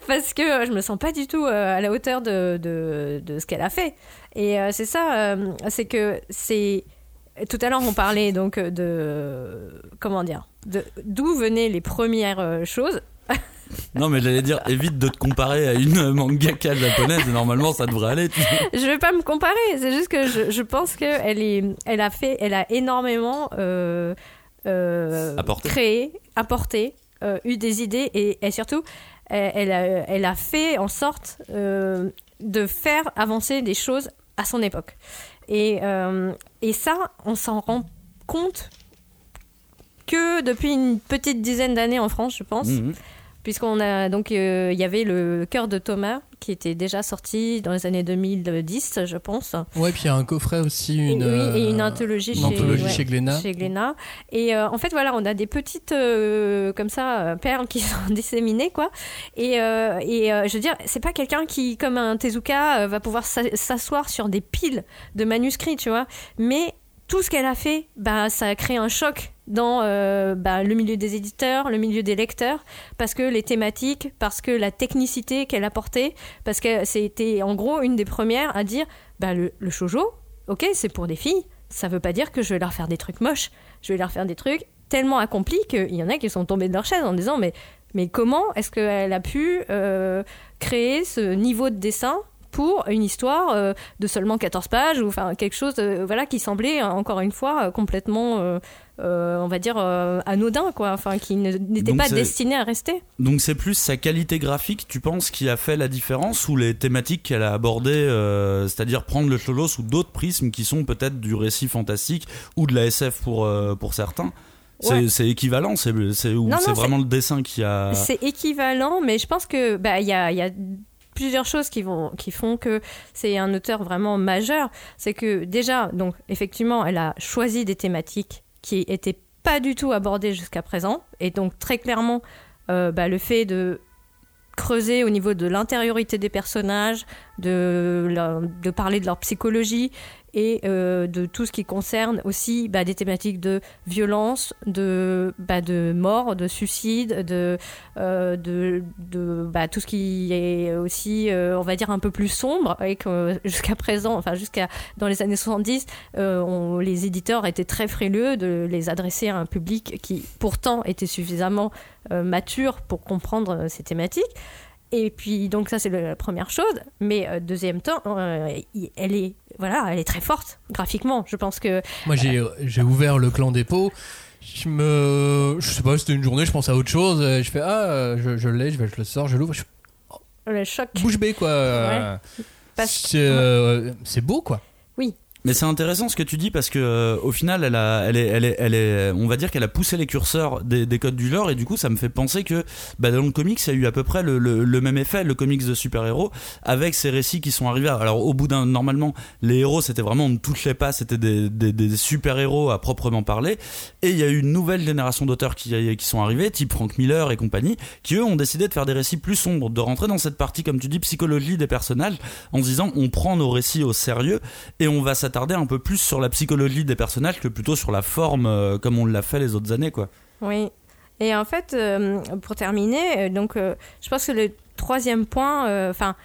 parce que je me sens pas du tout à la hauteur de, de, ce qu'elle a fait. Et c'est ça, c'est que c'est. Tout à l'heure, on parlait donc de. Comment dire D'où venaient les premières choses. Non, mais j'allais dire, évite de te comparer à une mangaka japonaise, et normalement ça devrait aller. tu sais. je vais pas me comparer, c'est juste que je, je pense qu'elle est, elle a fait, elle a énormément euh, euh, Apporté. créé, apporté, euh, eu des idées et, et surtout, elle, a, elle a fait en sorte de faire avancer des choses à son époque. Et, et ça, on s'en rend compte que depuis une petite dizaine d'années en France, je pense Mhm. Puisqu'on a donc euh, il y avait le cœur de Thomas qui était déjà sorti dans les années 2010 je pense Ouais, puis il y a un coffret aussi, une, et, oui, et une euh, anthologie, une chez, anthologie ouais, chez Glénat. chez Glénat. et euh, en fait voilà on a des petites euh, comme ça perles qui sont disséminées quoi et, euh, et je veux dire c'est pas quelqu'un qui comme un Tezuka va pouvoir s'a- s'asseoir sur des piles de manuscrits tu vois mais tout ce qu'elle a fait, bah, ça a créé un choc dans euh, bah, le milieu des éditeurs, le milieu des lecteurs, parce que les thématiques, parce que la technicité qu'elle apportait, parce que c'était en gros une des premières à dire bah, le, le shoujo, ok, c'est pour des filles, ça veut pas dire que je vais leur faire des trucs moches, je vais leur faire des trucs tellement accomplis qu'il y en a qui sont tombés de leur chaise en disant mais, mais comment est-ce qu'elle a pu euh, créer ce niveau de dessin pour une histoire euh, de seulement 14 pages ou enfin quelque chose euh, voilà qui semblait encore une fois euh, complètement on va dire anodin quoi enfin qui n'était pas destiné à rester Donc c'est plus sa qualité graphique, tu penses, qui a fait la différence ou les thématiques qu'elle a abordées, c'est-à-dire prendre le shoujo sous d'autres prismes qui sont peut-être du récit fantastique ou de la SF pour, pour certains? C'est, Ouais. équivalent, c'est, vraiment le dessin qui a... C'est équivalent, mais je pense que bah a, y a plusieurs choses qui vont qui font que c'est un auteur vraiment majeur. C'est que déjà, donc effectivement, elle a choisi des thématiques qui étaient pas du tout abordées jusqu'à présent, et donc très clairement, euh, bah, le fait de creuser au niveau de l'intériorité des personnages, de, parler de leur psychologie et euh, de tout ce qui concerne aussi bah, des thématiques de violence, de, bah, de mort, de suicide, de, euh, de, bah, tout ce qui est aussi, euh, on va dire, un peu plus sombre et que jusqu'à présent, enfin jusqu'à dans les années 70, euh, on- les éditeurs étaient très frileux de les adresser à un public qui pourtant était suffisamment mature pour comprendre ces thématiques. Et puis donc ça c'est la première chose, mais euh, deuxième temps, euh, elle est voilà, elle est très forte graphiquement. Je pense que Moi, j'ai j'ai ouvert le clan des pots. Je me. Je sais pas, c'était une journée, je pense à autre chose. Je fais Ah, euh, je, je l'ai, je, vais- je le sors, je l'ouvre. je fais, le choc. Bouche bée, quoi. Euh, Parce- C'est euh, c'est beau, quoi. Mais c'est intéressant ce que tu dis parce que euh, au final, elle a, elle est, elle est, on va dire qu'elle a poussé les curseurs des, des codes du lore et du coup, ça me fait penser que bah, dans le comics, ça a eu à peu près le, même effet, le comics de super-héros, avec ces récits qui sont arrivés. Alors au bout d'un, normalement, les héros, c'était vraiment on ne touchait pas, c'était des, super-héros à proprement parler. Et il y a eu une nouvelle génération d'auteurs qui, qui sont arrivés, type Frank Miller et compagnie, qui eux ont décidé de faire des récits plus sombres, de rentrer dans cette partie, comme tu dis, psychologie des personnages, en se disant on prend nos récits au sérieux et on va s'attarder un peu plus sur la psychologie des personnages que plutôt sur la forme euh, comme on l'a fait les autres années quoi. Oui. Et en fait, euh, pour terminer, euh, donc, je pense que le troisième point, enfin,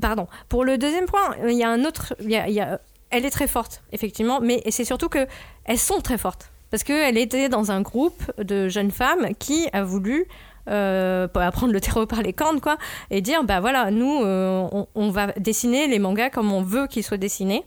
pardon, pour le deuxième point, il y a un autre, il y a- elle est très forte, effectivement, mais c'est surtout que elles sont très fortes. Parce qu'elle était dans un groupe de jeunes femmes qui a voulu euh, prendre le terreau par les cornes, quoi, et dire, bah voilà, nous, euh, on va dessiner les mangas comme on veut qu'ils soient dessinés.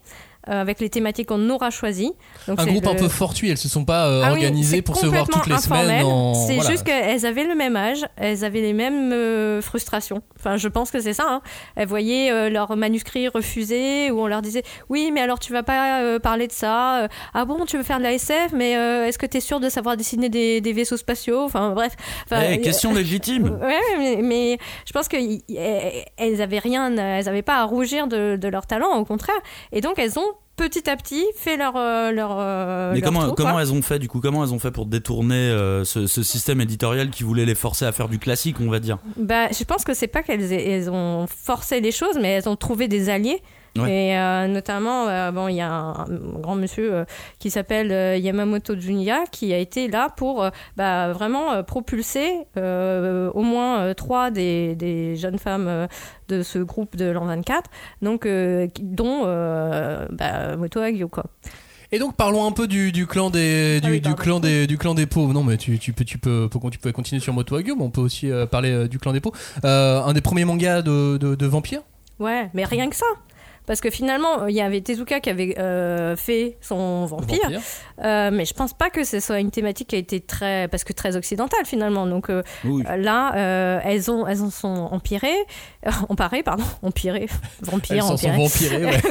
Euh, avec les thématiques qu'on aura choisies. Donc, un groupe un peu fortuit, elles se sont pas euh, Ah oui, organisées pour se voir toutes les semaines. en- C'est voilà. juste qu'elles avaient le même âge, elles avaient les mêmes euh, frustrations. Enfin, je pense que c'est ça. hein. Elles voyaient euh, leurs manuscrits refusés, où on leur disait Oui, mais alors tu vas pas euh, parler de ça. Euh, Ah bon, tu veux faire de la SF, mais euh, est-ce que tu es sûr de savoir dessiner des, des vaisseaux spatiaux? Enfin, bref. Enfin, Eh, euh, question légitime. Ouais, mais, mais je pense qu'elles avaient rien, elles avaient pas à rougir de, de leur talent, au contraire. Et donc elles ont petit à petit fait leur euh, leur. euh, Mais leur comment, trou, comment quoi. elles ont fait du coup Comment elles ont fait pour détourner euh, ce, ce système éditorial qui voulait les forcer à faire du classique, on va dire? Bah, je pense que c'est pas qu'elles elles ont forcé les choses, mais elles ont trouvé des alliés. Ouais. Et euh, notamment, euh, bon, il y a un, un grand monsieur euh, qui s'appelle Yamamoto Junya qui a été là pour bah, vraiment propulser au moins trois des, des jeunes femmes de ce groupe de l'an 24, donc, dont bah, Moto Hagio, quoi. Et donc parlons un peu du, du clan des du, Ah oui, du clan des du clan des pauvres. Non mais tu, tu peux tu peux tu peux continuer sur Moto Hagio, mais on peut aussi parler du clan des pauvres. Un des premiers mangas de, de, de vampires? Ouais, mais rien que ça. Parce que finalement, il y avait Tezuka qui avait euh, fait son vampire, Vampire. Euh, mais je pense pas que ce soit une thématique qui a été très, parce que très occidentale finalement. Donc euh, Oui. euh, là, euh, elles ont, elles en sont empirées, euh, emparées, pardon, empirées, Elles vampires, sont vampirées. ouais.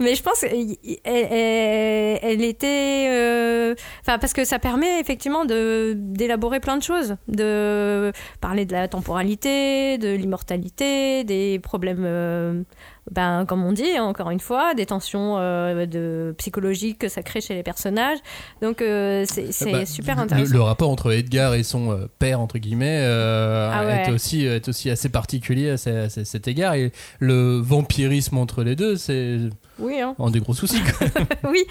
Mais je pense qu'elle elle, était, euh, enfin parce que ça permet effectivement de d'élaborer plein de choses, de parler de la temporalité, de l'immortalité, des problèmes. Euh, ben, comme on dit, encore une fois, des tensions euh, de psychologiques que ça crée chez les personnages. Donc, euh, c'est c'est Bah, super intéressant. Le, rapport entre Edgar et son euh, père entre guillemets euh, Ah ouais. est aussi est aussi assez particulier à, ce- à ce- cet égard et le vampirisme entre les deux c'est Oui, hein. un des gros soucis. oui,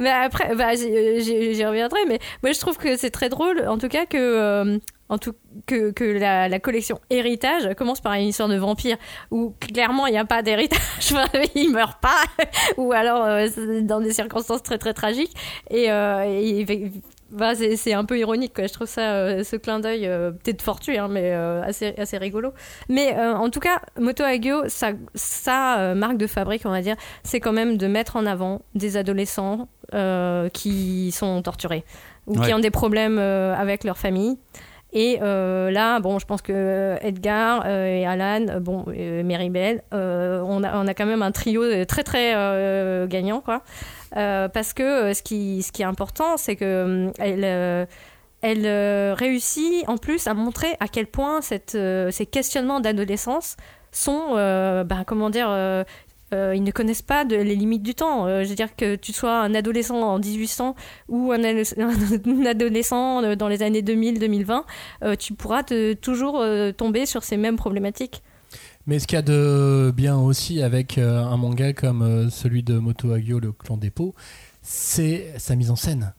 mais après, bah, j'y reviendrai, mais moi je trouve que c'est très drôle, en tout cas que, euh, en tout, que, que la, la collection Héritage commence par une histoire de vampire où clairement il n'y a pas d'héritage, il meurt pas, ou alors euh, dans des circonstances très très tragiques, et, euh, et- bah, c'est un peu ironique, quoi. je trouve ça, euh, ce clin d'œil, peut-être fortuit, hein, mais assez, assez rigolo. Mais en tout cas, Moto Hagio, sa, sa marque de fabrique, on va dire, c'est quand même de mettre en avant des adolescents qui sont torturés ou Ouais. qui ont des problèmes avec leur famille. Et euh, là, bon, je pense que Edgar euh, et Alan, euh, bon, euh, Meribel, euh, on, a, on a quand même un trio euh, très très euh, gagnant, quoi. Euh, parce que euh, ce qui, ce qui est important, c'est que hum, elle, euh, elle euh, réussit en plus à montrer à quel point euh, ces questionnements d'adolescence sont, euh, ben, comment dire, euh, ils ne connaissent pas les limites du temps. Euh, je veux dire que tu sois un adolescent en 1800 ou un, ado- un adolescent euh, dans les années 2000-2020, euh, tu pourras toujours tomber sur ces mêmes problématiques. Mais ce qu'il y a de bien aussi avec un manga comme celui de Moto Hagio, le clan des pots, c'est sa mise en scène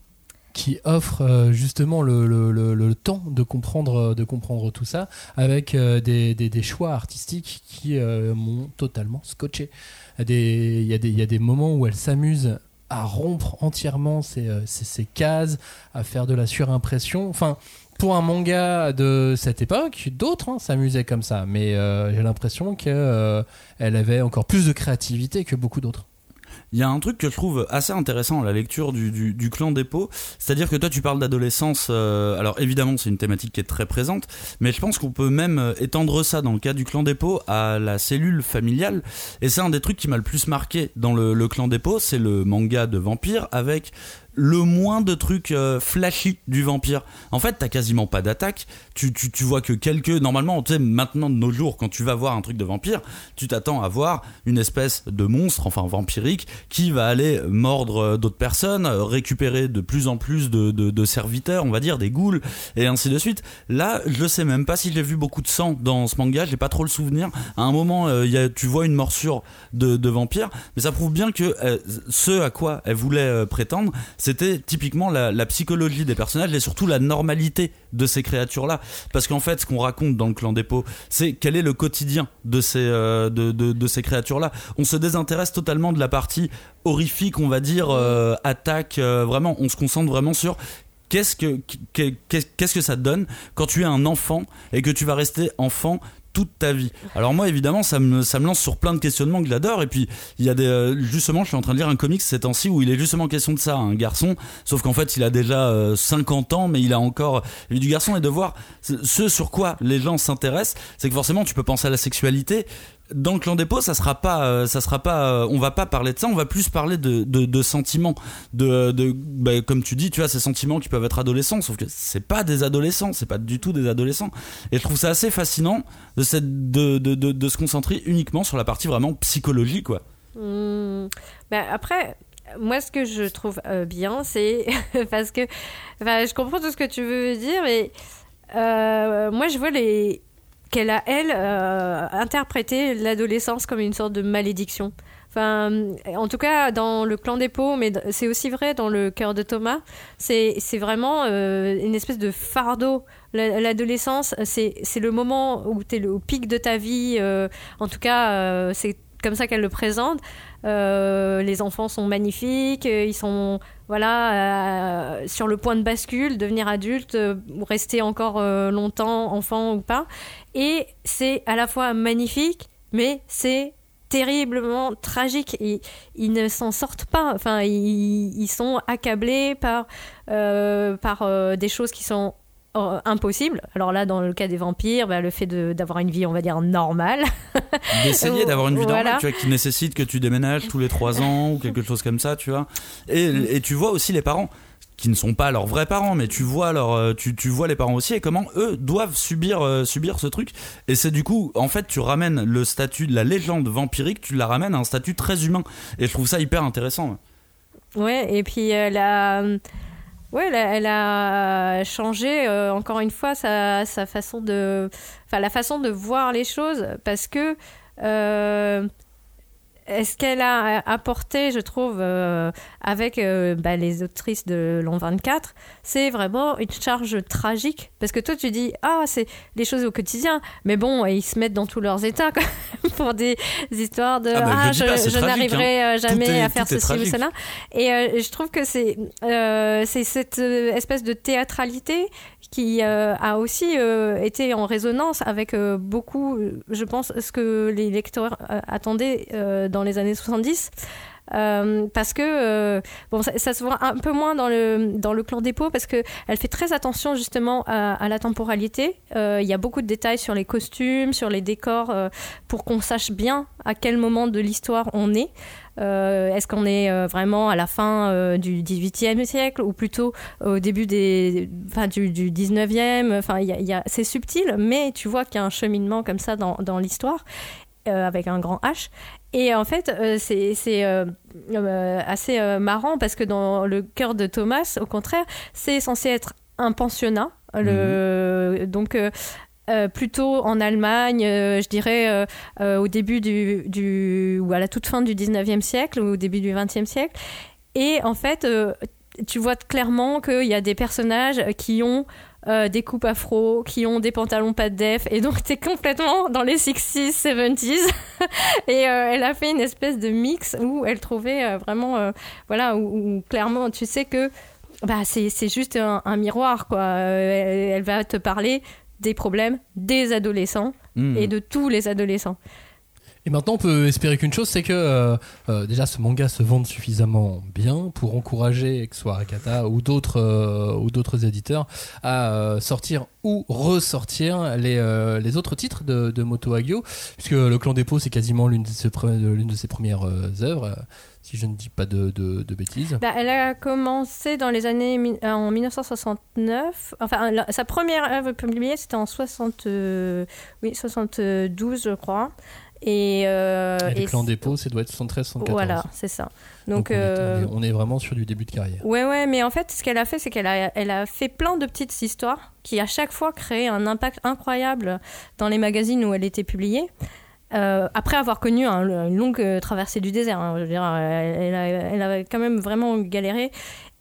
qui offre justement le, temps de comprendre, tout ça avec des, choix artistiques qui m'ont totalement scotché. Il y a des- moments où elle s'amuse à rompre entièrement euh, ces cases, à faire de la surimpression. Enfin, pour un manga de cette époque, d'autres hein, s'amusaient comme ça, mais euh, j'ai l'impression qu'elle avait encore plus de créativité que beaucoup d'autres. Il y a un truc que je trouve assez intéressant à la lecture du, du, clan dépôt, c'est-à-dire que toi tu parles d'adolescence, euh, alors évidemment c'est une thématique qui est très présente, mais je pense qu'on peut même euh, étendre ça dans le cas du clan dépôt à la cellule familiale, et c'est un des trucs qui m'a le plus marqué dans le, le clan dépôt, c'est le manga de vampire avec le moins de trucs euh, flashy du vampire. En fait, t'as quasiment pas d'attaque. Tu, tu, tu vois que quelques. Normalement, tu sais, maintenant de nos jours, quand tu vas voir un truc de vampire, tu t'attends à voir une espèce de monstre, enfin vampirique, qui va aller mordre euh, d'autres personnes, euh, récupérer de plus en plus de, de, serviteurs, on va dire, des ghouls, et ainsi de suite. Là, je sais même pas si j'ai vu beaucoup de sang dans ce manga, j'ai pas trop le souvenir. À un moment, y a, tu vois une morsure de, de vampire, mais ça prouve bien que ce à quoi elle voulait prétendre, c'était typiquement la, psychologie des personnages et surtout la normalité de ces créatures-là. Parce qu'en fait, ce qu'on raconte dans le clan dépôt, c'est quel est le quotidien de ces, euh, ces créatures-là. On se désintéresse totalement de la partie horrifique, on va dire, euh, attaque, euh, vraiment, on se concentre vraiment sur qu'est-ce que, qu'est- qu'est- qu'est-ce que ça donne quand tu es un enfant et que tu vas rester enfant toute ta vie. Alors moi évidemment ça me, ça me lance sur plein de questionnements que j'adore. Et puis il y a des euh, justement je suis en train de lire un comics ces temps-ci où il est justement question de ça, un garçon, sauf qu'en fait il a déjà euh, 50 ans mais il a encore lui du garçon. Et de voir ce sur quoi les gens s'intéressent, c'est que forcément tu peux penser à la sexualité dans le clan des pots, ça sera pas, euh, ça sera pas, euh, on va pas parler de ça, on va plus parler de, de, sentiments, de, de bah, comme tu dis, tu vois, ces sentiments qui peuvent être adolescents, sauf que c'est pas des adolescents, c'est pas du tout des adolescents. Et je trouve ça assez fascinant de cette, de, de, se concentrer uniquement sur la partie vraiment psychologie, quoi. Hmm. Ben, après, moi, ce que je trouve euh, bien, c'est parce que je comprends tout ce que tu veux dire, mais moi, je vois les qu'elle a elle euh, interprété l'adolescence comme une sorte de malédiction. Enfin, en tout cas, dans le clan des pots, mais c'est aussi vrai dans le cœur de Thomas. C'est vraiment euh, une espèce de fardeau. La- L'adolescence, c'est le moment où tu es au pic de ta vie. euh, en tout cas, c'est comme ça qu'elle le présente. Euh, les enfants sont magnifiques, euh, ils sont voilà euh, sur le point de bascule, devenir adulte euh, ou rester encore longtemps enfant ou pas. Et c'est à la fois magnifique, mais c'est terriblement tragique. Ils, ils ne s'en sortent pas. Enfin, ils, ils sont accablés par par des choses qui sont euh, impossibles. Alors là, dans le cas des vampires, bah, le fait d'avoir une vie, on va dire, normale. D'essayer d'avoir une vie voilà. normale, tu vois, qui nécessite que tu déménages tous les trois ans ou quelque chose comme ça, tu vois. Et, et tu vois aussi les parents qui ne sont pas leurs vrais parents, mais tu vois leur, euh, tu, tu vois les parents aussi et comment eux doivent subir, euh, subir ce truc. Et c'est du coup, en fait, tu ramènes le statut de la légende vampirique, tu la ramènes à un statut très humain. Et je trouve ça hyper intéressant. Ouais, et puis elle a, ouais, elle a, elle a changé euh, encore une fois sa, sa façon de, enfin la façon de voir les choses, parce que euh, est-ce qu'elle a apporté, je trouve, euh, avec euh, bah, les autrices de l'an 24, c'est vraiment une charge tragique? Parce que toi, tu dis, ah, c'est les choses au quotidien. Mais bon, ils se mettent dans tous leurs états quoi, pour des histoires de, Ah bah, je ah, je, je n'arriverai euh, Tout jamais est- à faire ceci ou cela. Et euh, je trouve que c'est euh, cette euh, espèce de théâtralité qui euh, a aussi euh, été en résonance avec euh, beaucoup, euh, je pense, ce que les lecteurs euh, attendaient euh, dans les années 70. Euh, parce que euh, bon ça, se voit un peu moins dans le dans le clan dépôt parce que elle fait très attention justement à, la temporalité Euh, il y a beaucoup de détails sur les costumes sur les décors euh, pour qu'on sache bien à quel moment de l'histoire on est Est-ce qu'on est vraiment à la fin du 18e siècle ou plutôt au début des, enfin, du, du 19e Enfin, c'est subtil, mais tu vois qu'il y a un cheminement comme ça dans, dans l'histoire. avec un grand H. Et en fait, euh, c'est euh, euh, assez marrant parce que dans le cœur de Thomas, au contraire, c'est censé être un pensionnat. Le, Donc, euh, plutôt en Allemagne, euh, je dirais euh, au début du, du. ou à la toute fin du 19e siècle ou au début du 20e siècle. Et en fait, tu vois clairement qu'il y a des personnages qui ont euh, des coupes afro, qui ont des pantalons pas de def, et donc t'es complètement dans les 60s, 70s. et euh, elle a fait une espèce de mix où elle trouvait euh, vraiment, voilà, où, où clairement tu sais que bah, c'est juste un, un miroir, quoi. Elle, elle va te parler des problèmes des adolescents Mmh. et de tous les adolescents. Et maintenant, on peut espérer qu'une chose, c'est que euh, euh, déjà ce manga se vende suffisamment bien pour encourager que ce soit Akata ou d'autres euh, éditeurs à sortir ou ressortir les, les autres titres de, Moto Hagio, puisque le Clan Dépôt c'est quasiment l'une de ses premières œuvres, si je ne dis pas de, de, bêtises. Bah, elle a commencé dans les années en 1969. Enfin, sa première œuvre publiée, c'était en 60, euh, oui, 72, je crois. Et, euh, Et le et Clan c- Dépôt, c'est doit être 73-74. Voilà, c'est ça. Donc, Donc, on, est- euh, on est, on est vraiment sur du début de carrière. Ouais, ouais, mais en fait, ce qu'elle a fait, c'est qu'elle a, elle a fait plein de petites histoires qui, à chaque fois, créaient un impact incroyable dans les magazines où elle était publiée. Euh, après avoir connu un- une longue euh, traversée du désert, hein, je veux dire, euh, elle, a, elle a quand même vraiment galéré.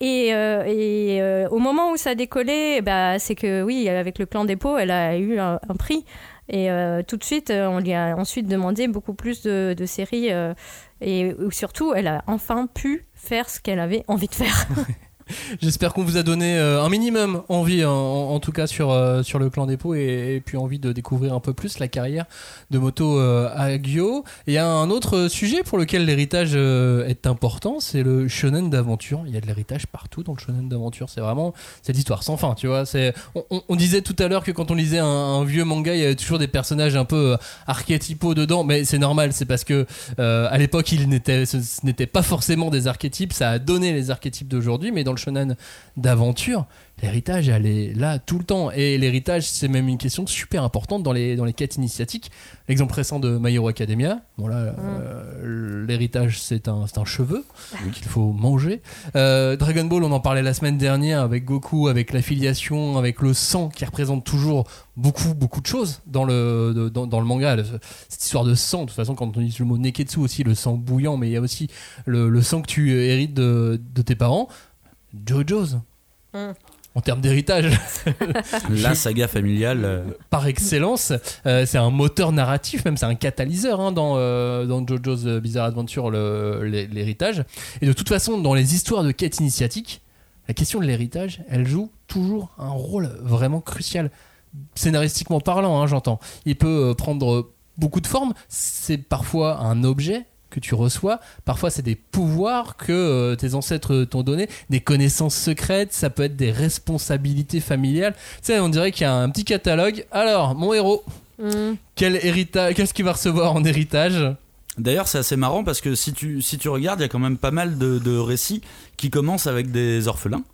Et, euh, et, euh, au moment où ça a décollé, bah, c'est que oui, avec le clan dépôt, elle a eu un, un prix. Et euh, tout de suite, euh, on lui a ensuite demandé beaucoup plus de, séries. euh, et surtout, elle a enfin pu faire ce qu'elle avait envie de faire. J'espère qu'on vous a donné euh, un minimum envie, en, en tout cas sur, euh, sur le clan dépôt, et, et puis envie de découvrir un peu plus la carrière de Moto euh, Hagio. Et il y a un autre sujet pour lequel l'héritage est important, c'est le shonen d'aventure. Il y a de l'héritage partout dans le shonen d'aventure. C'est vraiment cette histoire sans fin, tu vois. On, disait tout à l'heure que quand on lisait un, vieux manga, il y avait toujours des personnages un peu archétypaux dedans, mais c'est normal, c'est parce que à l'époque, il n'était, ce, ce pas forcément des archétypes, ça a donné les archétypes d'aujourd'hui, mais dans le shonen d'aventure, l'héritage, elle est là tout le temps. Et l'héritage, c'est même une question super importante dans les, dans les quêtes initiatiques. L'exemple récent de My Hero Academia, bon là, euh, l'héritage, c'est un, c'est un cheveu qu'il faut manger. Euh, Dragon Ball, on en parlait la semaine dernière avec Goku, avec l'affiliation, avec le sang qui représente toujours beaucoup, beaucoup de choses dans le, de- dans, dans le manga. Le- cette histoire de sang, de toute façon, quand on utilise le mot neketsu aussi, le sang bouillant, mais il y a aussi le, le sang que tu hérites de, de tes parents. JoJo's. Mm. En termes d'héritage, La saga familiale. euh, par excellence, euh, c'est un moteur narratif, même c'est un catalyseur hein, dans, euh, dans JoJo's Bizarre Adventure, l'héritage. Et de toute façon, dans les histoires de quêtes initiatiques, la question de l'héritage, elle joue toujours un rôle vraiment crucial. Scénaristiquement parlant, hein, j'entends. Il peut prendre beaucoup de formes. C'est parfois un objet que tu reçois. Parfois, c'est des pouvoirs que euh, tes ancêtres t'ont donné, des connaissances secrètes. Ça peut être des responsabilités familiales. Tu sais, on dirait qu'il y a un petit catalogue. Alors, mon héros, Hmm. quel héritage, qu'est-ce qu'il va recevoir en héritage? D'ailleurs, c'est assez marrant parce que si tu, si tu regardes, il y a quand même pas mal de, de récits qui commencent avec des orphelins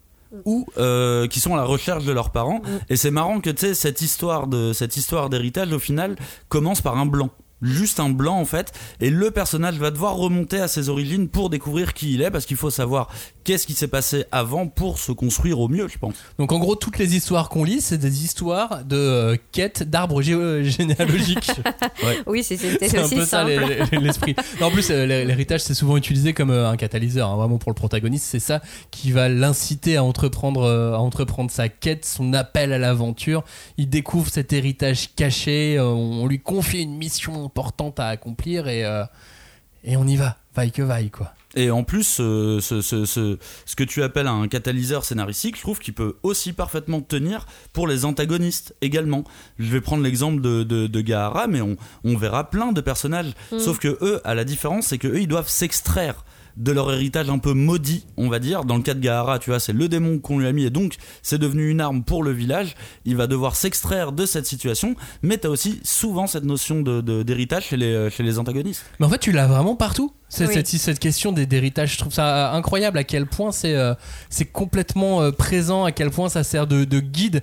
ou euh, qui sont à la recherche de leurs parents. Et c'est marrant que tu sais cette histoire de cette histoire d'héritage au final commence par un blanc. Juste un blanc en fait, et le personnage va devoir remonter à ses origines pour découvrir qui il est, parce qu'il faut savoir qu'est-ce qui s'est passé avant pour se construire au mieux, je pense. Donc, en gros, toutes les histoires qu'on lit, c'est des histoires de euh, quêtes d'arbres gé- généalogiques. Oui, C'est un aussi peu ça simple. l'esprit. Non, En plus, euh, l'hé- l'héritage, c'est souvent utilisé comme euh, un catalyseur. hein, vraiment pour le protagoniste, c'est ça qui va l'inciter à entreprendre, euh, à entreprendre sa quête, son appel à l'aventure. Il découvre cet héritage caché. euh, on lui confie une mission importante à accomplir et euh, et on y va, vaille que vaille quoi. Et en plus, euh, ce, ce, ce, ce que tu appelles un catalyseur scénaristique, je trouve qu'il peut aussi parfaitement tenir pour les antagonistes également. Je vais prendre l'exemple de, de, de Gaara, mais on, on verra plein de personnages. Sauf que eux, à la différence, c'est que eux, ils doivent s'extraire de leur héritage un peu maudit, on va dire. Dans le cas de Gaara, tu vois, c'est le démon qu'on lui a mis et donc c'est devenu une arme pour le village. Il va devoir s'extraire de cette situation, mais t'as aussi souvent cette notion de- de- d'héritage chez, les, chez les antagonistes. Mais en fait, tu l'as vraiment partout. Oui. cette, cette question des- d'héritage. Je trouve ça incroyable à quel point c'est euh, c'est complètement euh, présent, à quel point ça sert de, de guide,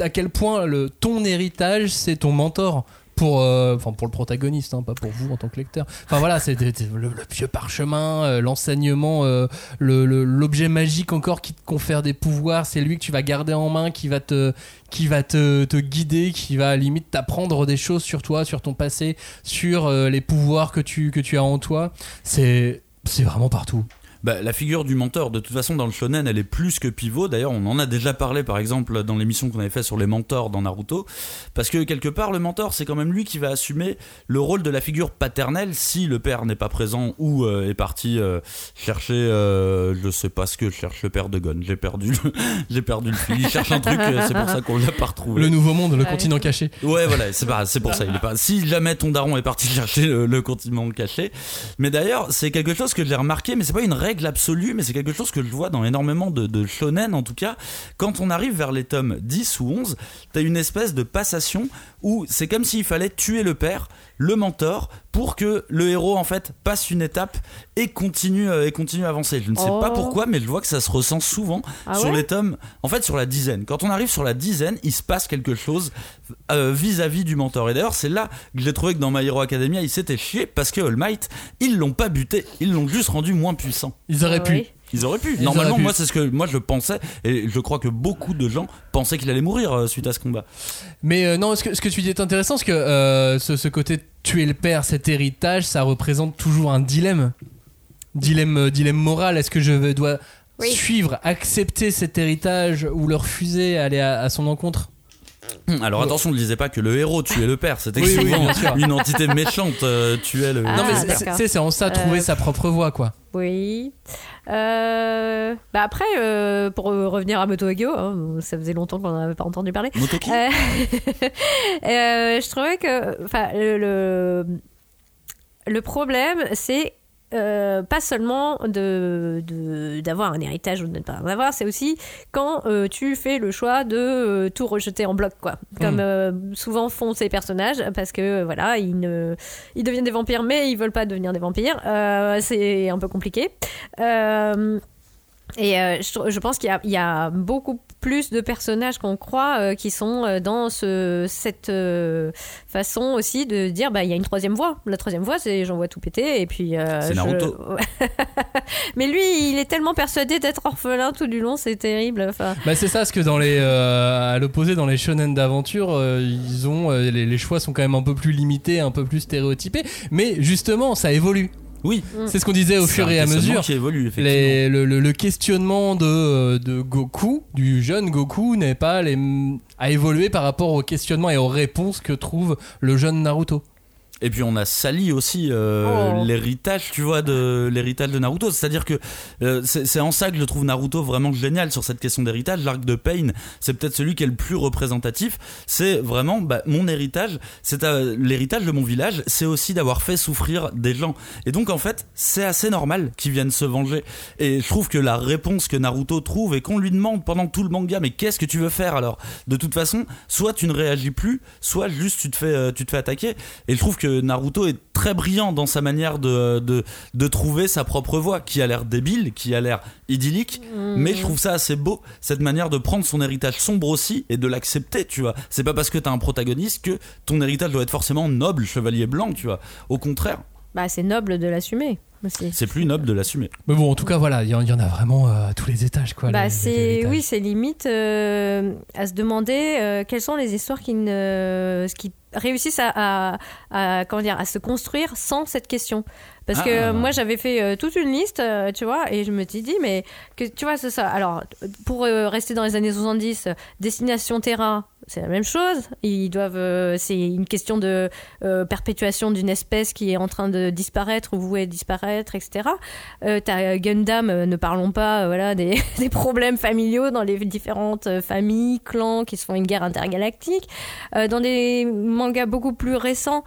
à quel point le, ton héritage, c'est ton mentor. Pour, euh, pour le protagoniste, hein, pas pour vous en tant que lecteur. Enfin voilà, c'est le, le vieux parchemin, euh, l'enseignement, euh, le- l'objet magique encore qui te confère des pouvoirs. C'est lui que tu vas garder en main, qui va te, qui va te, te guider, qui va limite t'apprendre des choses sur toi, sur ton passé, sur les pouvoirs que tu, que tu as en toi. C'est vraiment partout. Bah, la figure du mentor, de toute façon, dans le shonen, elle est plus que pivot. D'ailleurs, on en a déjà parlé, par exemple, dans l'émission qu'on avait fait sur les mentors dans Naruto. Parce que quelque part, le mentor, c'est quand même lui qui va assumer le rôle de la figure paternelle si le père n'est pas présent ou euh, est parti euh, chercher, euh, je sais pas ce que cherche le père de Gon. J'ai perdu, le, j'ai perdu le fil. Il cherche un truc, euh, c'est pour ça qu'on l'a pas retrouvé. Le nouveau monde, le Ouais. continent caché. Ouais, voilà, c'est pas, c'est pour ça. Il est pas. Si jamais ton daron est parti chercher le, le continent caché, mais d'ailleurs, c'est quelque chose que j'ai remarqué, mais c'est pas une règle absolue, mais c'est quelque chose que je vois dans énormément de, de shonen, en tout cas. Quand on arrive vers les tomes 10 ou 11, t'as une espèce de passation où c'est comme s'il fallait tuer le père, le mentor, pour que le héros en fait passe une étape et continue euh, et continue à avancer. Je ne sais Oh. pas pourquoi, mais je vois que ça se ressent souvent Ah sur ouais les tomes. En fait, sur la dizaine. Quand on arrive sur la dizaine, il se passe quelque chose euh, vis-à-vis du mentor. Et d'ailleurs, c'est là que j'ai trouvé que dans My Hero Academia, il s'était chié parce que All Might, ils l'ont pas buté, ils l'ont juste rendu moins puissant. Ils auraient Ah pu. oui. Ils auraient pu. Ils Normalement, auraient pu. moi, c'est ce que moi je pensais, et je crois que beaucoup de gens pensaient qu'il allait mourir euh, suite à ce combat. Mais euh, non, ce que, ce que tu dis est intéressant, parce que euh, ce, ce côté tuer le père, cet héritage, ça représente toujours un dilemme. Dilemme, dilemme moral. Est-ce que je dois Oui. suivre, accepter cet héritage ou le refuser, aller à, à son encontre? Alors attention, ne disais pas que le héros tuait le père, c'était Oui, une entité méchante euh, tuait le. Ah, non, mais c'est- c'est en ça trouver Euh, sa propre voie, quoi. Oui. Euh, bah après, euh, pour revenir à Moto Hagio, hein, ça faisait longtemps qu'on n'avait pas entendu parler. Motoki Euh, euh, je trouvais que, enfin, le, le, le problème, c'est euh, pas seulement de d'avoir un héritage ou de ne pas en avoir, c'est aussi quand euh, tu fais le choix de euh, tout rejeter en bloc, quoi. Comme Mm. souvent font ces personnages, parce que voilà, ils ne, ils deviennent des vampires, mais ils veulent pas devenir des vampires. C'est un peu compliqué. Euh, et euh, je, pense qu'il y a, il y a beaucoup plus de personnages qu'on croit euh, qui sont euh, dans ce, cette euh, façon aussi de dire bah il y a une troisième voie. La troisième voie, c'est j'envoie tout péter et puis. euh, C'est je- Naruto. Mais lui, il est tellement persuadé d'être orphelin tout du long, c'est terrible. Enfin, Bah c'est ça, parce que dans les, euh, à l'opposé, dans les shonen d'aventure, euh, ils ont euh, les, les choix sont quand même un peu plus limités, un peu plus stéréotypés, mais justement, ça évolue. Oui, C'est ce qu'on disait au fur et à questionnement mesure. qui évolue effectivement. Les- le, le- le questionnement de, euh, de Goku, du jeune Goku, n'est pas les, à évoluer par rapport aux questionnements et aux réponses que trouve le jeune Naruto. Et puis on a sali aussi euh, Oh. l'héritage, tu vois, de l'héritage de Naruto. C'est-à-dire que euh, c'est en ça que je trouve Naruto vraiment génial sur cette question d'héritage. L'arc de Pain, c'est peut-être celui qui est le plus représentatif. C'est vraiment bah, mon héritage. C'est euh, l'héritage de mon village. C'est aussi d'avoir fait souffrir des gens. Et donc en fait, c'est assez normal qu'ils viennent se venger. Et je trouve que la réponse que Naruto trouve et qu'on lui demande pendant tout le manga, mais qu'est-ce que tu veux faire alors? De toute façon, soit tu ne réagis plus, soit juste tu te fais, tu te fais attaquer. Et je trouve que Naruto est très brillant dans sa manière de, de, de trouver sa propre voie, qui a l'air débile, qui a l'air idyllique, mais je trouve ça assez beau, cette manière de prendre son héritage sombre aussi et de l'accepter, tu vois. C'est pas parce que t'as un protagoniste que ton héritage doit être forcément noble, chevalier blanc, tu vois. Au contraire, bah, c'est noble de l'assumer aussi. c'est plus noble de l'assumer. Mais bon, en tout cas, voilà, il y, en- il y en a vraiment euh, à tous les étages, quoi. Bah, les- c'est oui, c'est limite euh, à se demander euh, quelles sont les histoires qui ne qui réussissent à, à, à- comment dire à se construire sans cette question. Parce que Ah. moi j'avais fait euh, toute une liste, euh, tu vois, et je me suis dit mais que tu vois c'est ça. Alors pour euh, rester dans les années 70, euh, Destination Terra, c'est la même chose. Ils doivent, euh, c'est une question de euh, perpétuation d'une espèce qui est en train de disparaître ou vouée à disparaître, etc. Euh, T'as Gundam, ne parlons pas, voilà, des, des problèmes familiaux dans les différentes familles, clans qui se font une guerre intergalactique. Euh, dans des mangas beaucoup plus récents.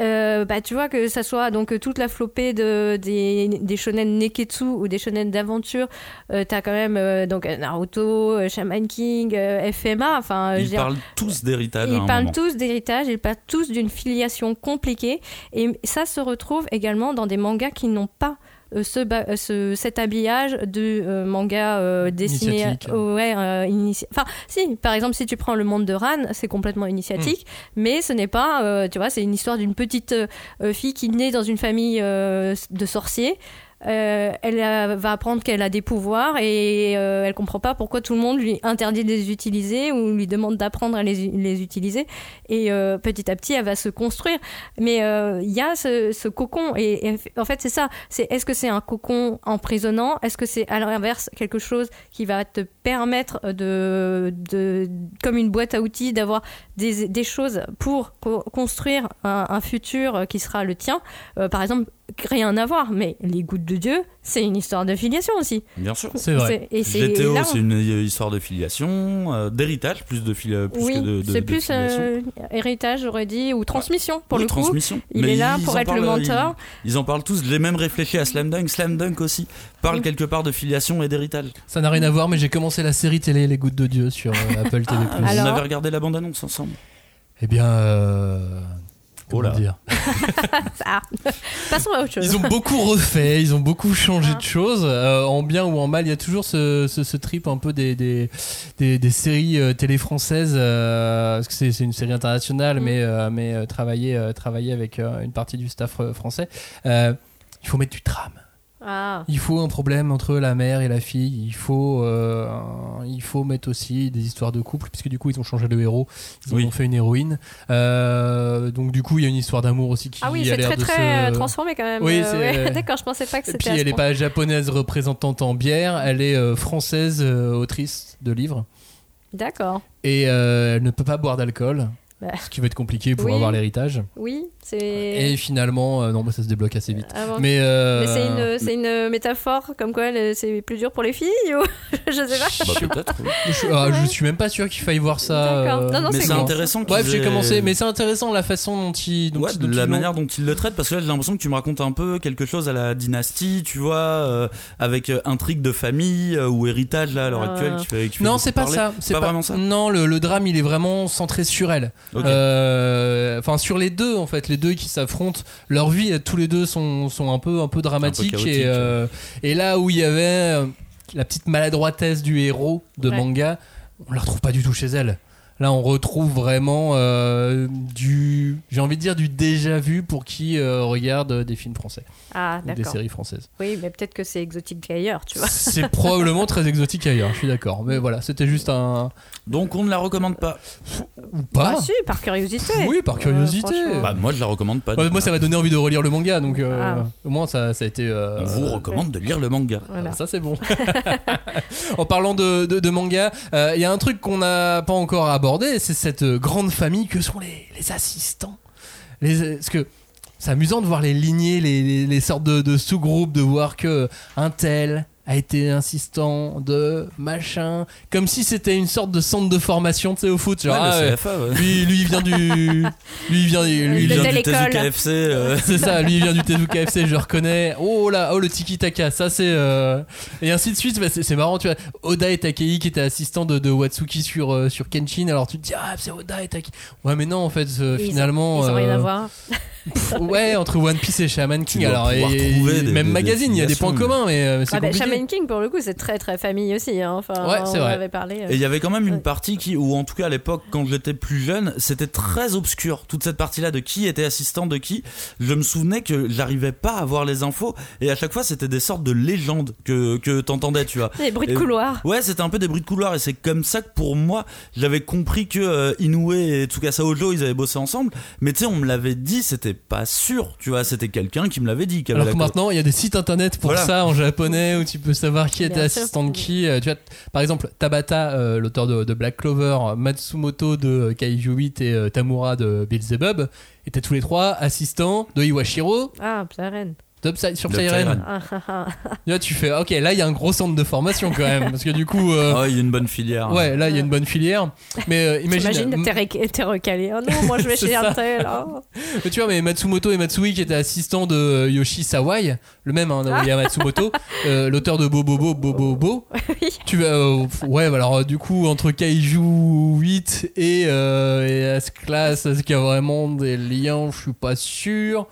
Euh, bah, tu vois que ça soit donc toute la flopée de, des, des shonen neketsu ou des shonen d'aventure, euh, t'as quand même euh, donc Naruto, euh, Shaman King, euh, FMA, enfin, Ils parlent tous d'héritage ils parlent tous d'héritage, ils parlent tous d'une filiation compliquée. Et ça se retrouve également dans des mangas qui n'ont pas euh, ce, ba- euh, ce- cet habillage de euh, manga euh, dessiné. Euh, ouais, euh, initia- Enfin, si, par exemple, si tu prends le monde de Ran, c'est complètement initiatique, mais ce n'est pas, euh, tu vois, c'est une histoire d'une petite euh, euh, fille qui naît dans une famille euh, de sorciers. Euh, elle euh, va apprendre qu'elle a des pouvoirs et euh, elle comprend pas pourquoi tout le monde lui interdit de les utiliser ou lui demande d'apprendre à les, les utiliser. Et euh, petit à petit elle va se construire. Mais euh, il y a ce, ce cocon et, en fait c'est ça. C'est est-ce que c'est un cocon emprisonnant? Est-ce que c'est à l'inverse quelque chose qui va te permettre de, de comme une boîte à outils d'avoir des, des choses pour co- construire un, un futur qui sera le tien? Euh, par exemple rien à voir mais les gouttes de Dieu c'est une histoire de filiation aussi Bien sûr. C'est vrai. C'est- et c'est GTO, là, c'est une euh, histoire de filiation, euh, d'héritage, plus de plus oui, que de, de- c'est de plus filiation. euh, héritage, j'aurais dit, ou transmission pour Oui, le coup. transmission. Il Mais est là pour être le mentor. Ils, ils en parlent tous. J'ai même réfléchi à Slam Dunk. Slam Dunk aussi parle Oui. quelque part de filiation et d'héritage. Ça n'a rien à voir, mais j'ai commencé la série télé Les Gouttes de Dieu sur euh, Apple TV+. Ah, Alors- On avait regardé la bande-annonce ensemble. Eh bien, euh, Oh là. dire Ah. Passons à autre chose. Ils ont beaucoup refait, ils ont beaucoup changé Ah. de choses, euh, en bien ou en mal. Il y a toujours ce, ce, ce trip un peu des, des, des, des séries euh, télé françaises, euh, parce que c'est c'est une série internationale, Mm. mais, euh, mais euh, travailler, euh, travailler avec euh, une partie du staff euh, français. Euh, il faut mettre du drame. Ah. Il faut un problème entre la mère et la fille. Il faut, euh, il faut mettre aussi des histoires de couple, puisque du coup ils ont changé de héros, ils Oui. ont fait une héroïne. Euh, donc du coup il y a une histoire d'amour aussi qui Ah oui, a c'est l'air très de très se- transformé quand même. Oui, Euh, ouais. D'accord, je pensais pas que Et c'était. puis elle n'est pas japonaise représentante en bière, elle est euh, française euh, autrice de livres. D'accord. et euh, elle ne peut pas boire d'alcool, Bah. ce qui va être compliqué pour Oui. avoir l'héritage. Oui, c'est. Et finalement, euh, non, bah, ça se débloque assez vite. Ah bon. Mais, euh, Mais c'est une, c'est une métaphore comme quoi c'est plus dur pour les filles ou je sais pas. Bah, peut-être. oui. je, ah, je suis même pas sûr qu'il faille voir ça. D'accord. euh, Non, non, Mais c'est intéressant. Bref, j'ai commencé, mais c'est intéressant la façon dont il, dont Ouais, il- dont de ils la manière dont il le traite, parce que là j'ai l'impression que tu me racontes un peu quelque chose à la dynastie, tu vois, euh, avec euh, intrigue de famille euh, ou héritage là à l'heure actuelle. Qui fait, qui fait Non, c'est pas parler. ça. C'est pas vraiment ça. Non, le, le drame, il est vraiment centré sur elle. Euh, Enfin, sur les deux, en fait, les deux qui s'affrontent, leur vie, tous les deux sont, sont un peu, un peu dramatiques. et, euh, et là où il y avait euh, la petite maladroitesse du héros de Ouais. manga, on la retrouve pas du tout chez elle. Là, on retrouve vraiment euh, du, j'ai envie de dire, du déjà vu pour qui euh, regarde des films français Ah, ou des séries françaises. Oui, mais peut-être que c'est exotique ailleurs, tu vois. C'est probablement très exotique ailleurs, je suis d'accord. Mais voilà, c'était juste un. Donc on ne la recommande pas. Ou pas Ah, si, par curiosité. Oui, par curiosité. Bah moi je la recommande pas. Moi, ça m'a donné envie de relire le manga, donc euh, Ah. au moins ça, ça a été. euh, On vous recommande de lire le manga. Voilà. Ça c'est bon. en parlant de, de, de manga, euh, il y a un truc qu'on n'a pas encore abordé, c'est cette euh, grande famille que sont les, assistants. Les, parce que c'est amusant de voir les lignées, les, sortes de, de sous-groupes, de voir que un tel a été assistant de machin, comme si c'était une sorte de centre de formation, tu sais, au foot. Genre, Ouais, ah le ouais, CFA, ouais. lui, lui, il vient du, lui, il vient, lui, il vient du. Tezu KFC. euh, c'est ça, lui il vient du Tezuka FC, je le reconnais. Oh là, oh le tiki taka, ça c'est euh, et ainsi de suite. Bah, c'est marrant, tu vois. Oda et Takei qui étaient assistants de, de Watsuki sur euh, sur Kenshin. Alors tu te dis ah c'est Oda et Takei. Ouais mais non en fait euh, Ils ont- finalement. Ils ont rien à voir. pff, ouais entre One Piece et Shaman King. Alors et, des- même des- magazine, il y a des points communs, mais c'est Ah bah, compliqué. King, pour le coup, c'est très très famille aussi. hein. Enfin, Ouais, c'est on en vrai. avait parlé. euh. Et il y avait quand même une partie qui, ou en tout cas à l'époque, quand j'étais plus jeune, c'était très obscur. Toute cette partie-là de qui était assistant de qui. Je me souvenais que j'arrivais pas à voir les infos. Et à chaque fois, c'était des sortes de légendes que, que t'entendais, tu vois. Des bruits de Et- couloir. Ouais, c'était un peu des bruits de couloir. Et c'est comme ça que pour moi, j'avais compris que euh, Inoue et Tsukasa Ojo, ils avaient bossé ensemble. Mais tu sais, on me l'avait dit, c'était pas sûr, tu vois. C'était quelqu'un qui me l'avait dit. avait Alors que maintenant, il y a des sites internet pour Voilà. ça en japonais où tu peux savoir qui était assistant de qui. Euh, Tu vois, par exemple, Tabata, euh, l'auteur de, de Black Clover, Matsumoto de Kaiju 8 et euh, Tamura de Beelzebub étaient tous les trois assistants de Iwashiro Ah, Siren. Psy- sur. Psyren. Ah, ah, ah. Là, tu fais, ok, là, il y a un gros centre de formation quand même. Parce que du coup, euh, Ah, il y a une bonne filière. ouais, là, il y a une bonne filière. Mais euh, imagine. T'imagines, t'es rec- t'es recalé. Oh non, moi je vais chez ça. un tel. oh. Mais tu vois, mais Matsumoto et Matsui qui étaient assistants de euh, Yoshi Sawai, le même, hein, il y a Matsumoto, euh, l'auteur de Bobobo Bobobo. Oui. Tu vas, euh, ouais, bah alors euh, du coup, entre Kaiju 8 et, euh, et S-Class, est-ce qu'il y a vraiment des liens? Je suis pas sûr.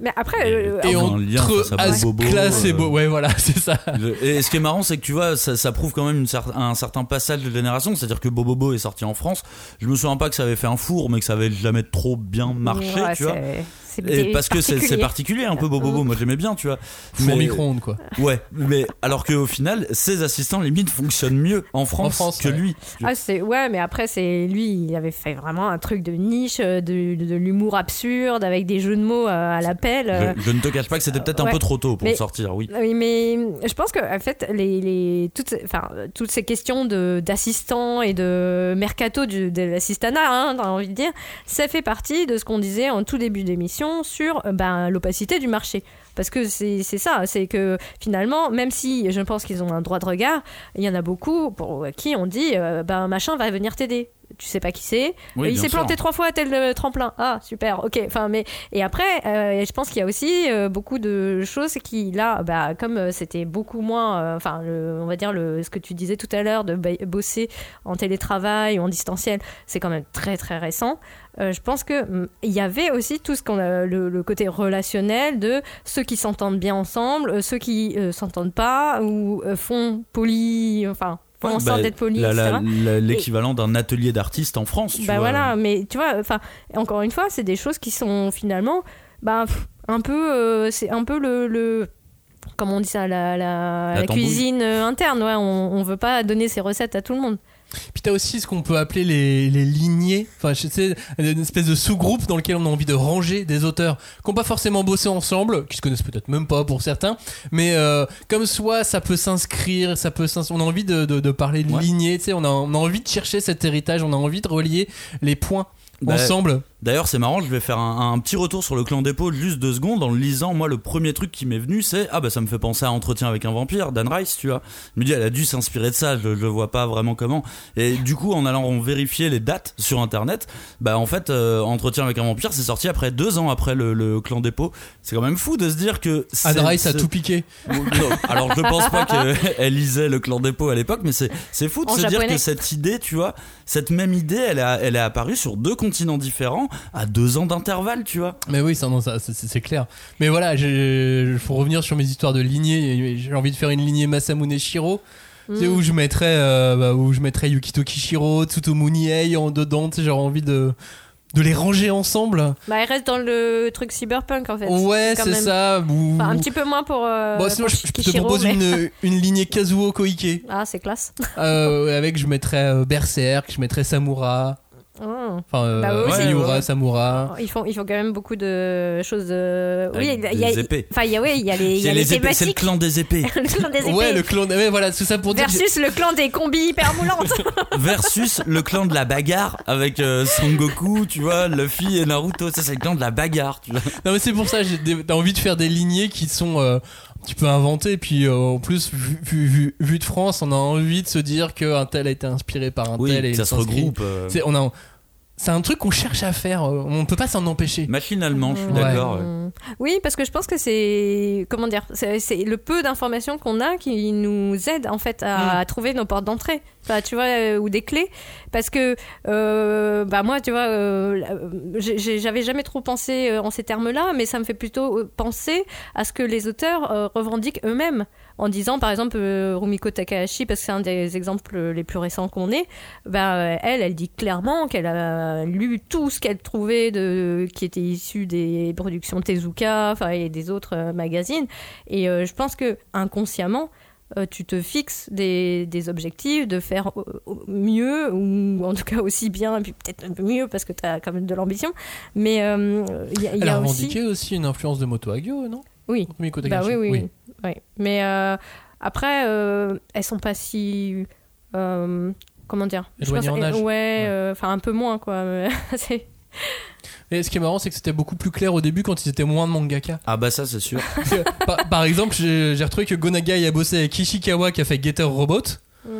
Mais après, euh, Et entre face à Bobobo, S-Class et euh, Bo... Ouais, voilà, c'est ça. Et ce qui est marrant, c'est que tu vois, ça, ça prouve quand même une cer- un certain passage de génération. C'est-à-dire que Bobobo est sorti en France. Je me souviens pas que ça avait fait un four, mais que ça avait jamais trop bien marché, ouais, tu vois. C'est- parce que c'est particulier un peu Bobobo. Moi j'aimais bien, tu vois. Four Mais- micro-ondes, quoi. Ouais, mais alors qu'au final, ses assistants limite fonctionnent mieux en France, France, que ouais. lui. Ah, c'est ouais, mais après c'est lui, il avait fait vraiment un truc de niche, euh, de, de, de l'humour absurde avec des jeux de mots euh, à l'appel. euh. Je, je ne te cache pas que c'était peut-être un ouais. peu trop tôt pour Mais- sortir, oui. Oui, mais je pense que en fait, les, les, toutes, ces- enfin, toutes ces questions de, d'assistants et de mercato du, de l'assistanat, hein, t'as envie de dire, ça fait partie de ce qu'on disait en tout début d'émission sur euh, ben, l'opacité du marché. Parce que c'est, ça, c'est que finalement, même si je pense qu'ils ont un droit de regard, il y en a beaucoup pour qui on dit, euh, ben machin va venir t'aider. Tu sais pas qui c'est, Oui, il s'est planté trois fois à tel euh, tremplin. Ah, super, ok. Enfin, mais et après, euh, je pense qu'il y a aussi euh, beaucoup de choses qui là, bah, comme euh, c'était beaucoup moins, euh, enfin, on va dire le, ce que tu disais tout à l'heure de bosser en télétravail ou en distanciel, c'est quand même très très récent. Euh, je pense que hum, il y avait aussi tout ce qu'on a, le, le côté relationnel de ceux qui s'entendent bien ensemble, euh, ceux qui euh, s'entendent pas ou euh, font poli, enfin. Ouais, sorte bah, d'être poli, L'équivalent d'un atelier d'artiste en France. Tu Bah vois. voilà, mais tu vois, enfin, encore une fois, c'est des choses qui sont finalement, bah, un peu, euh, c'est un peu le, le, comment on dit ça, la, la, La la tambouille. cuisine euh, interne. Ouais, on, on veut pas donner ses recettes à tout le monde. Puis t'as aussi ce qu'on peut appeler les, les lignées, enfin je sais, une espèce de sous-groupe dans lequel on a envie de ranger des auteurs qui n'ont pas forcément bossé ensemble, qui se connaissent peut-être même pas pour certains, mais euh, comme soit ça peut s'inscrire, ça peut on a envie de, de, de parler de Ouais. lignées, tu sais, on a, on a envie de chercher cet héritage, on a envie de relier les points Bah, ensemble. D'ailleurs, c'est marrant, je vais faire un, un petit retour sur le clan d'épaule juste deux secondes. En le lisant, moi, le premier truc qui m'est venu, c'est Ah, bah ça me fait penser à Entretien avec un vampire, Dan Rice, tu vois. Je me dis, elle a dû s'inspirer de ça, je, je vois pas vraiment comment. Et du coup, en allant vérifier les dates sur internet, bah en fait, euh, Entretien avec un vampire, c'est sorti après deux ans après le, le clan dépôt. C'est quand même fou de se dire que. c'est- Anne Rice a tout piqué. non, alors je pense pas qu'elle lisait le clan dépôt à l'époque, mais c'est c'est fou de En se dire que cette idée, tu vois, cette même idée, elle, a, elle est apparue sur deux continents différents à deux ans d'intervalle, tu vois. Mais oui, ça, non, ça, c'est- c'est clair. Mais voilà, il faut revenir sur mes histoires de lignées. J'ai envie de faire une lignée Masamune Shiro. Tu sais, où je mettrais, euh, bah, où je mettrais Yukito Kishiro, Tsutomu Nihei en dedans. Tu sais, j'aurais envie de, de les ranger ensemble. Bah, elle reste dans le truc cyberpunk en fait. Ouais, quand c'est même. ça. Ou... Enfin, un petit peu moins pour. euh, Bon, sinon, pour je, je te propose mais- une, une lignée Kazuo Koike. Ah, c'est classe. Euh, avec, je mettrais euh, Berserk, je mettrais Samura. Oh. Enfin, euh, Bah oui, Ouais, Sayura, ouais, ouais. Samura. Ils font, ils font quand même beaucoup de choses. euh, Oui, il y a, des épées. Enfin, il y a, oui, il y a les, il y a les les épées- c'est le clan des épées le clan des épées. Ouais, le clan. Ouais, voilà, tout ça pour dire. que j'ai- Versus le clan des combis hyper moulantes. versus le clan de la bagarre avec euh, Son Goku, tu vois, Luffy et Naruto. Ça, c'est le clan de la bagarre, tu vois. Non mais c'est pour ça, j'ai des- t'as envie de faire des lignées qui sont euh, un petit peu inventées, puis euh, en plus, vu, vu, vu- vu de France, on a envie de se dire qu'un tel a été inspiré par un Oui, tel et ça se regroupe. euh, C'est, on a, c'est un truc qu'on cherche à faire, euh, on peut pas s'en empêcher. Machinalement, je suis Ouais. d'accord. ouais. Mm. Oui, parce que je pense que c'est comment dire, c'est le peu d'informations qu'on a qui nous aide en fait à, à trouver nos portes d'entrée, Enfin, tu vois, euh, ou des clés. Parce que euh, bah moi, tu vois, euh, j'avais jamais trop pensé en ces termes-là, mais ça me fait plutôt penser à ce que les auteurs euh, revendiquent eux-mêmes. En disant, par exemple, euh, Rumiko Takahashi, parce que c'est un des exemples les plus récents qu'on ait, euh, elle, elle dit clairement qu'elle a lu tout ce qu'elle trouvait de, qui était issu des productions Tezuka enfin, et des autres euh, magazines. Et euh, je pense que inconsciemment, euh, tu te fixes des, des objectifs de faire mieux, ou en tout cas aussi bien, et puis peut-être un peu mieux parce que tu as quand même de l'ambition. Mais euh, il y a, y Elle a aussi. revendiqué aussi... une influence de Moto Hagio, non? Oui. Rumiko Bah Takahashi. oui, oui, oui. Ouais. Mais euh, après, euh, elles sont pas si. euh, comment dire? Je Éloignées pense- en âge. Ouais, Ouais. euh, enfin un peu moins quoi. mais c'est- Et ce qui est marrant, c'est que c'était beaucoup plus clair au début quand ils étaient moins de mangaka. Ah bah ça, c'est sûr. par, par exemple, j'ai j'ai retrouvé que Gonagai a bossé avec Ishikawa qui a fait Getter Robot.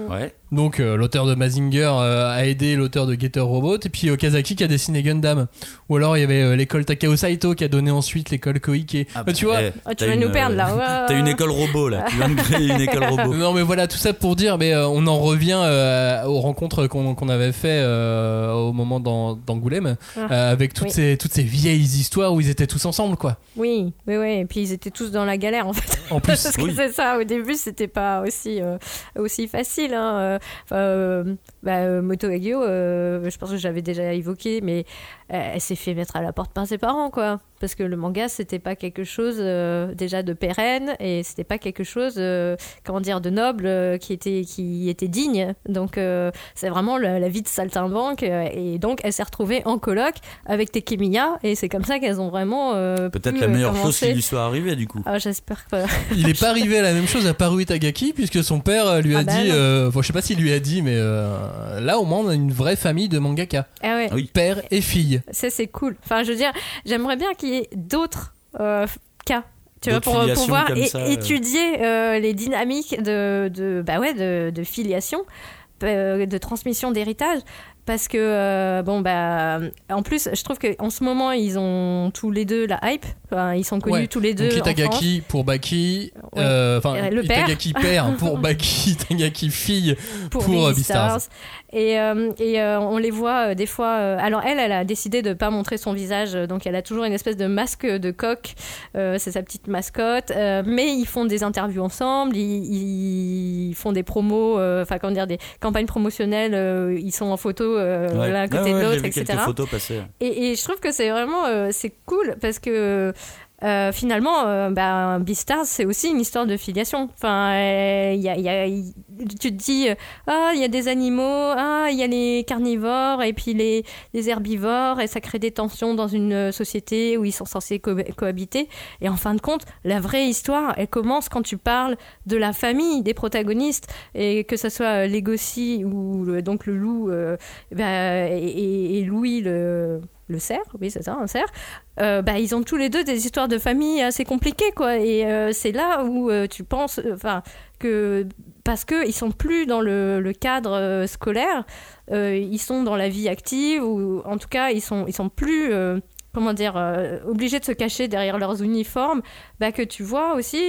Ouais. Donc euh, l'auteur de Mazinger euh, a aidé l'auteur de Getter Robot et puis Okazaki qui a dessiné Gundam. Ou alors il y avait euh, l'école Takao Saito qui a donné ensuite l'école Koike. Ah, Bah, tu vois eh, Ah, tu vas nous perdre euh, là. T'as une école robot là. Tu viens de créer une école robot. Non mais voilà tout ça pour dire mais euh, on en revient euh, aux rencontres qu'on qu'on avait fait euh, au moment d'An- d'Angoulême Ah. euh, avec toutes Oui. ces toutes ces vieilles histoires où ils étaient tous ensemble quoi. Oui, oui, oui. Et puis ils étaient tous dans la galère en fait. En plus Parce que oui. c'est ça, au début c'était pas aussi, euh, aussi facile. Hein. Enfin, euh, bah, euh, Moto Hagio, euh, je pense que j'avais déjà évoqué, mais euh, elle s'est fait mettre à la porte par ses parents, quoi. Parce que le manga, c'était pas quelque chose euh, déjà de pérenne et c'était pas quelque chose, euh, comment dire, de noble euh, qui, était, qui était digne. Donc euh, c'est vraiment la, la vie de saltimbanque. euh, et donc elle s'est retrouvée en coloc avec Tekemiya et c'est comme ça qu'elles ont vraiment. euh, Peut-être la meilleure chose qui lui soit arrivée du coup. Ah, j'espère que. Il est pas arrivé à la même chose à Paru Itagaki puisque son père lui a Ah bah dit, euh, bon, je sais pas s'il lui a dit mais euh, là au moins on a une vraie famille de mangaka, Ah ouais. Oui. père et fille. Ça, c'est cool. Enfin, je veux dire, j'aimerais bien qu'il y ait d'autres euh, cas. Tu vois, pour pouvoir ça, euh. étudier euh, les dynamiques de, de, bah ouais, de, de filiation, de transmission d'héritage. Parce que, euh, bon, bah, en plus, je trouve qu'en ce moment, ils ont tous les deux la hype. Enfin, ils sont connus Ouais. tous les deux. Donc en. Itagaki pour Baki, Ouais. euh, enfin Euh, le père. Itagaki père pour Baki, Itagaki fille pour, pour, Beastars. Beastars. Et, euh, et on les voit des fois. alors elle, elle a décidé de pas montrer son visage, donc elle a toujours une espèce de masque de coq. c'est sa petite mascotte. mais ils font des interviews ensemble, ils, ils font des promos, enfin comment dire, des campagnes promotionnelles. ils sont en photo euh, Ouais. l'un à côté de l'autre, etc. photos. Et, et je trouve que c'est vraiment euh, c'est cool parce que euh, finalement, euh, bah, Beastars, c'est aussi une histoire de filiation. Enfin, euh, tu te dis, euh, ah, il y a des animaux, ah, il y a les carnivores et puis les, herbivores, et ça crée des tensions dans une société où ils sont censés co- cohabiter. Et en fin de compte, la vraie histoire, elle commence quand tu parles de la famille des protagonistes, et que ce soit Legoshi ou le- donc le loup bah, et- et Louis le, le cerf, oui c'est ça, un cerf, euh, bah, ils ont tous les deux des histoires de famille assez compliquées quoi. Et euh, c'est là où euh, tu penses, enfin que parce que ils sont plus dans le, cadre scolaire, ils sont dans la vie active ou en tout cas ils sont ils sont plus comment dire obligés de se cacher derrière leurs uniformes. Bah, que tu vois aussi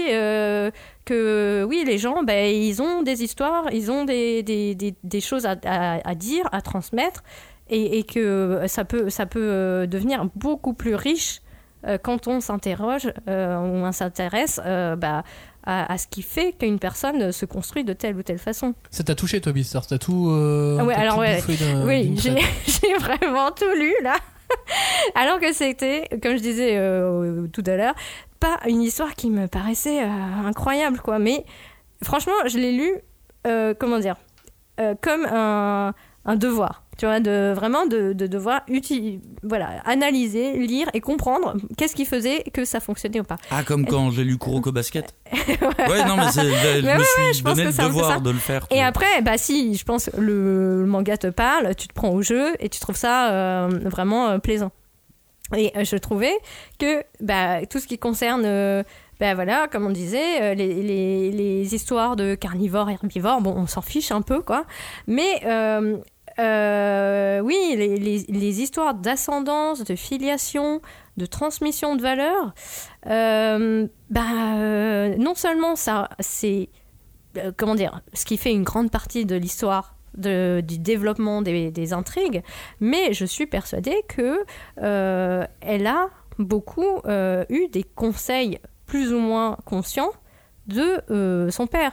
que oui les gens bah, ils ont des histoires, ils ont des, des, des, choses à, à dire, à transmettre et, et que ça peut, ça peut euh, devenir beaucoup plus riche euh, quand on s'interroge euh, on s'intéresse euh, bah, à, à ce qui fait qu'une personne se construit de telle ou telle façon. Ça t'a touché, toi, Beastars T'as tout. euh, Ah ouais, alors tout ouais, oui, j'ai vraiment tout lu là. Alors que c'était, comme je disais euh, tout à l'heure, pas une histoire qui me paraissait euh, incroyable, quoi. Mais franchement, je l'ai lu, euh, comment dire, euh, comme un, un devoir. Tu vois, de, vraiment de, de devoir uti- voilà, analyser, lire et comprendre qu'est-ce qui faisait que ça fonctionnait ou pas. Ah, comme quand j'ai lu Kuroko Basket. Ouais, non, mais je, Mais me ouais, suis je donné le devoir de le faire. Et vois. après, bah si, je pense que le, le manga te parle, tu te prends au jeu et tu trouves ça euh, vraiment euh, plaisant. Et euh, je trouvais que bah, tout ce qui concerne, euh, bah, voilà, comme on disait, les, les- les histoires de carnivores, herbivores, bon, on s'en fiche un peu, quoi. Mais euh, euh, oui, les, les- les histoires d'ascendance, de filiation, de transmission de valeurs, euh, bah, euh, non seulement ça, c'est euh, comment dire, ce qui fait une grande partie de l'histoire de- du développement des, des intrigues, mais je suis persuadée que euh, elle a beaucoup euh, eu des conseils plus ou moins conscients de euh, son père.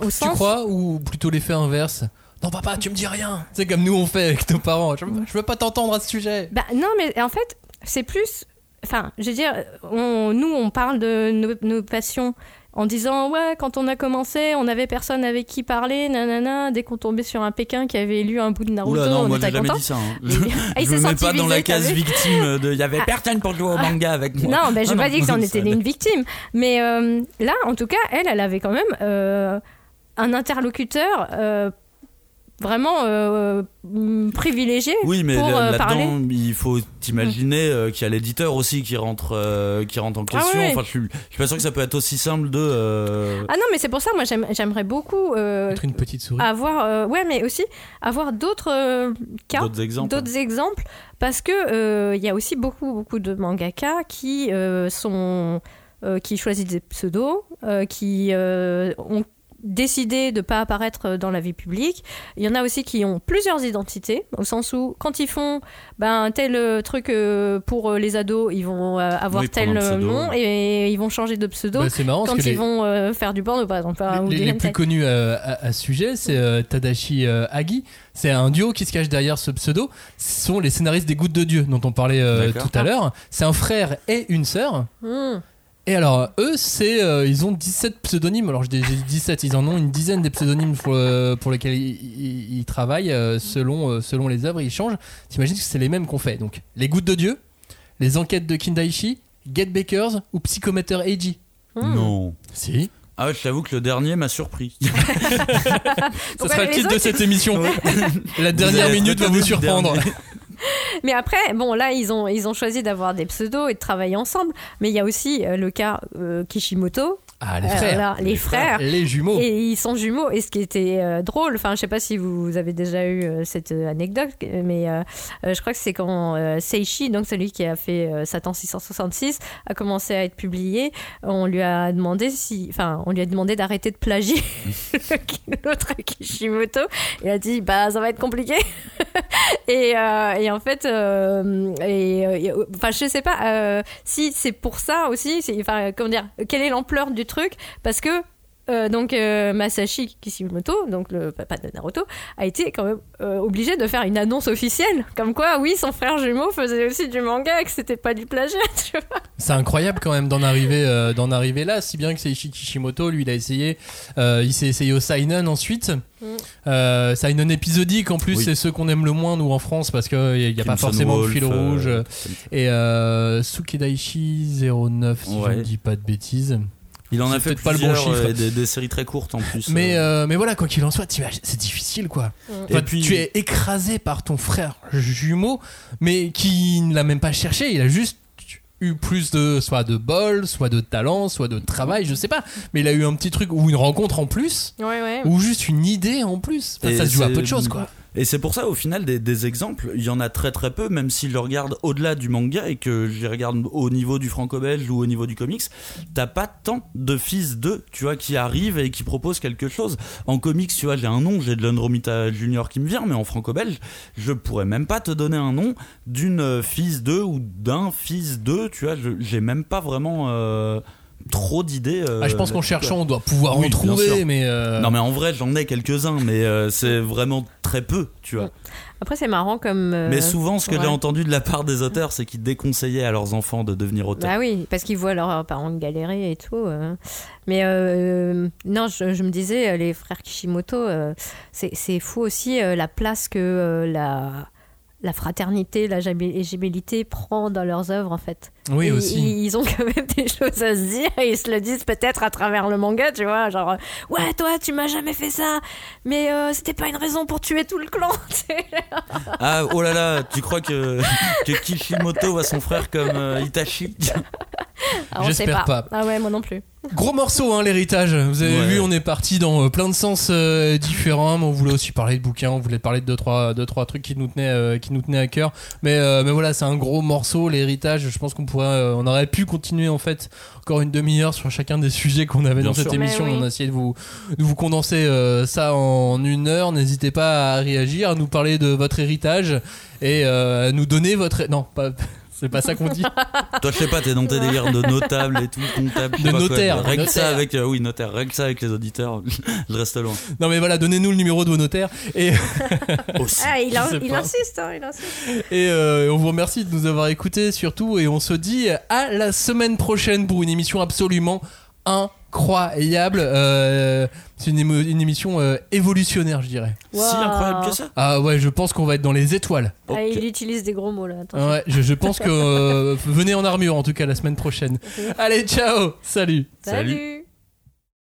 Au Tu sens, crois ou plutôt l'effet inverse? Non, papa, tu me dis rien. C'est comme nous on fait avec nos parents. Je, je veux pas t'entendre à ce sujet. Bah, non, mais en fait, c'est plus. Enfin, je veux dire, on- nous, on parle de nos, nos passions en disant Ouais, quand on a commencé, on n'avait personne avec qui parler, nanana. Dès qu'on tombait sur un Pékin qui avait lu un bout de Naruto, Oula, non, on moi était content. dit ça. hein. Mais- Je, Ah, il je me mets pas dans la case victime de. Il y avait Ah. personne pour jouer au manga avec moi. Non, ben, j'ai Ah pas non, dit que c'en était une victime. Mais euh, là, en tout cas, elle, elle avait quand même euh, un interlocuteur euh, vraiment euh, mm, privilégié Oui, mais pour là- euh, parler. il faut t'imaginer euh, qu'il y a l'éditeur aussi qui rentre, euh, qui rentre en Ah question. ouais. Enfin, je suis, je suis pas sûr que ça peut être aussi simple de. euh, Ah non, mais c'est pour ça, moi, j'aime- j'aimerais beaucoup euh, Être une petite souris. avoir, euh, ouais, mais aussi avoir d'autres euh, cas, D'autres exemples. d'autres exemples, parce que euh, il y a aussi beaucoup, beaucoup de mangaka qui euh, sont, euh, qui choisissent des pseudos, euh, qui euh, ont décidé de pas apparaître dans la vie publique. Il y en a aussi qui ont plusieurs identités, au sens où quand ils font ben, tel euh, truc euh, pour euh, les ados, ils vont euh, avoir Oui, tel euh, nom et ils vont changer de pseudo Bah, c'est marrant quand ils les, vont euh, faire du porno, par exemple. ou les- plus connus euh, à, à ce sujet, c'est euh, Tadashi euh, Agi. C'est un duo qui se cache derrière ce pseudo. Ce sont les scénaristes des Gouttes de Dieu dont on parlait euh, tout à l'heure. C'est un frère et une sœur. Hmm. Et alors, eux, c'est, euh, ils ont 17 pseudonymes. Alors, j'ai dit 17, ils en ont une dizaine des pseudonymes pour, euh, pour lesquels ils, ils- ils travaillent euh, selon, euh, selon les œuvres. Ils changent. T'imagines que c'est les mêmes qu'on fait. Donc, Les Gouttes de Dieu, Les Enquêtes de Kindaichi, Get Bakers ou Psychometer Eiji. Hmm. Non. Si. Ah ouais, je t'avoue que le dernier m'a surpris. Ça sera le titre de cette émission. La dernière minute va vous surprendre. Mais après, bon, là, ils ont, ils ont choisi d'avoir des pseudos et de travailler ensemble. Mais il y a aussi euh, le cas euh, Kishimoto. Ah, les Euh, frères. les frères. Les jumeaux. Et ils sont jumeaux. Et ce qui était euh, drôle, enfin, je sais pas si vous avez déjà eu euh, cette anecdote, mais euh, je crois que c'est quand Seishi, donc celui qui a fait Satan 666, a commencé à être publié. On lui a demandé si, enfin, on lui a demandé d'arrêter de plagier l'autre Kishimoto. Il a dit, bah, ça va être compliqué. et, et en fait, et, enfin, je sais pas si c'est pour ça aussi. c'est- Enfin, comment dire, quelle est l'ampleur du truc Parce que euh, donc euh, Masashi Kishimoto, donc le papa de Naruto, a été quand même euh, obligé de faire une annonce officielle, comme quoi, oui, son frère jumeau faisait aussi du manga, et que c'était pas du plagiat, tu vois. C'est incroyable quand même d'en arriver, euh, d'en arriver là, si bien que Seiichi Kishimoto, lui, il a essayé, euh, il s'est essayé au Seinen ensuite. Mm. Seinen épisodique en plus, Oui. c'est ceux qu'on aime le moins nous en France parce qu'il n'y a, pas Crimson forcément de Wolf, fil euh, rouge. Et euh, Sukidaishi 09, si je ne dis pas de bêtises. Il en a fait peut-être pas le bon chiffre. euh, des, des séries très courtes en plus. Mais, euh. euh, mais voilà, quoi qu'il en soit, c'est difficile quoi. Mm. Enfin, Et puis- Tu es écrasé par ton frère jumeau, mais qui ne l'a même pas cherché, il a juste eu plus de soit de bol, soit de talent, soit de travail, je sais pas. Mais il a eu un petit truc ou une rencontre en plus, Ouais, ouais. ou juste une idée en plus. Enfin, Et ça se joue à peu de choses quoi. Et c'est pour ça, au final, des, exemples, il y en a très très peu, même s'ils le regardent au-delà du manga et que je regarde au niveau du franco-belge ou au niveau du comics, t'as pas tant de fils d'eux, tu vois, qui arrivent et qui proposent quelque chose. En comics, tu vois, j'ai un nom, j'ai de l'Andromeda Junior qui me vient, mais en franco-belge, je pourrais même pas te donner un nom d'une fils d'eux ou d'un fils d'eux, tu vois, je- j'ai même pas vraiment euh, trop d'idées. euh, Ah, je pense qu'en cherchant, on doit pouvoir Oui, en trouver, mais euh, Non mais en vrai j'en ai quelques-uns mais euh, c'est vraiment très peu tu vois. Après, c'est marrant comme. euh, mais souvent ce que ouais. j'ai entendu de la part des auteurs c'est qu'ils déconseillaient à leurs enfants de devenir auteurs. Bah oui, parce qu'ils voient leurs parents galérer et tout. Mais euh, non, je, je me disais, les frères Kishimoto, euh, c'est c'est fou aussi euh, la place que euh, la, la fraternité, la gémellité prend dans leurs œuvres en fait. oui Et aussi. Ils, ils ont quand même des choses à se dire et ils se le disent peut-être à travers le manga, tu vois. Genre, ouais, toi, tu m'as jamais fait ça, mais euh, c'était pas une raison pour tuer tout le clan. tu sais. Ah oh là là tu crois que, que Kishimoto voit son frère comme euh, Itachi? Ah, on sait J'espère pas. Ah ouais, moi non plus. Gros morceau, hein, l'héritage. Vous avez Ouais. vu, on est parti dans euh, plein de sens euh, différents. Mais on voulait aussi parler de bouquins, on voulait parler de deux trois, deux, trois trucs qui nous tenaient, euh, qui nous tenaient à cœur. Mais, euh, mais voilà, c'est un gros morceau, l'héritage. Je pense qu'on pourrait, euh, on aurait pu continuer en fait encore une demi-heure sur chacun des sujets qu'on avait Bien dans cette émission. Oui. On a essayé de vous, de vous condenser euh, ça en une heure. N'hésitez pas à réagir, à nous parler de votre héritage et euh, à nous donner votre. Non, pas. C'est pas ça qu'on dit. Toi je sais pas t'es dans tes délires de notable et tout comptable De quoi. notaire, Règle notaire. ça avec euh, oui notaire règle ça avec les auditeurs je reste loin. Non mais voilà, donnez-nous le numéro de vos notaires et Aussi. Ah, il, insiste, hein, il insiste. Et euh, on vous remercie de nous avoir écoutés surtout et on se dit à la semaine prochaine pour une émission absolument incroyable. Euh, c'est une, émo- une émission euh, évolutionnaire, je dirais. Si Wow. incroyable que ça. Ah ouais, je pense qu'on va être dans les étoiles. Ah, il utilise des gros mots là. attention. Ouais, je, je pense que euh, venez en armure en tout cas la semaine prochaine. Allez, ciao, salut. Salut. Salut.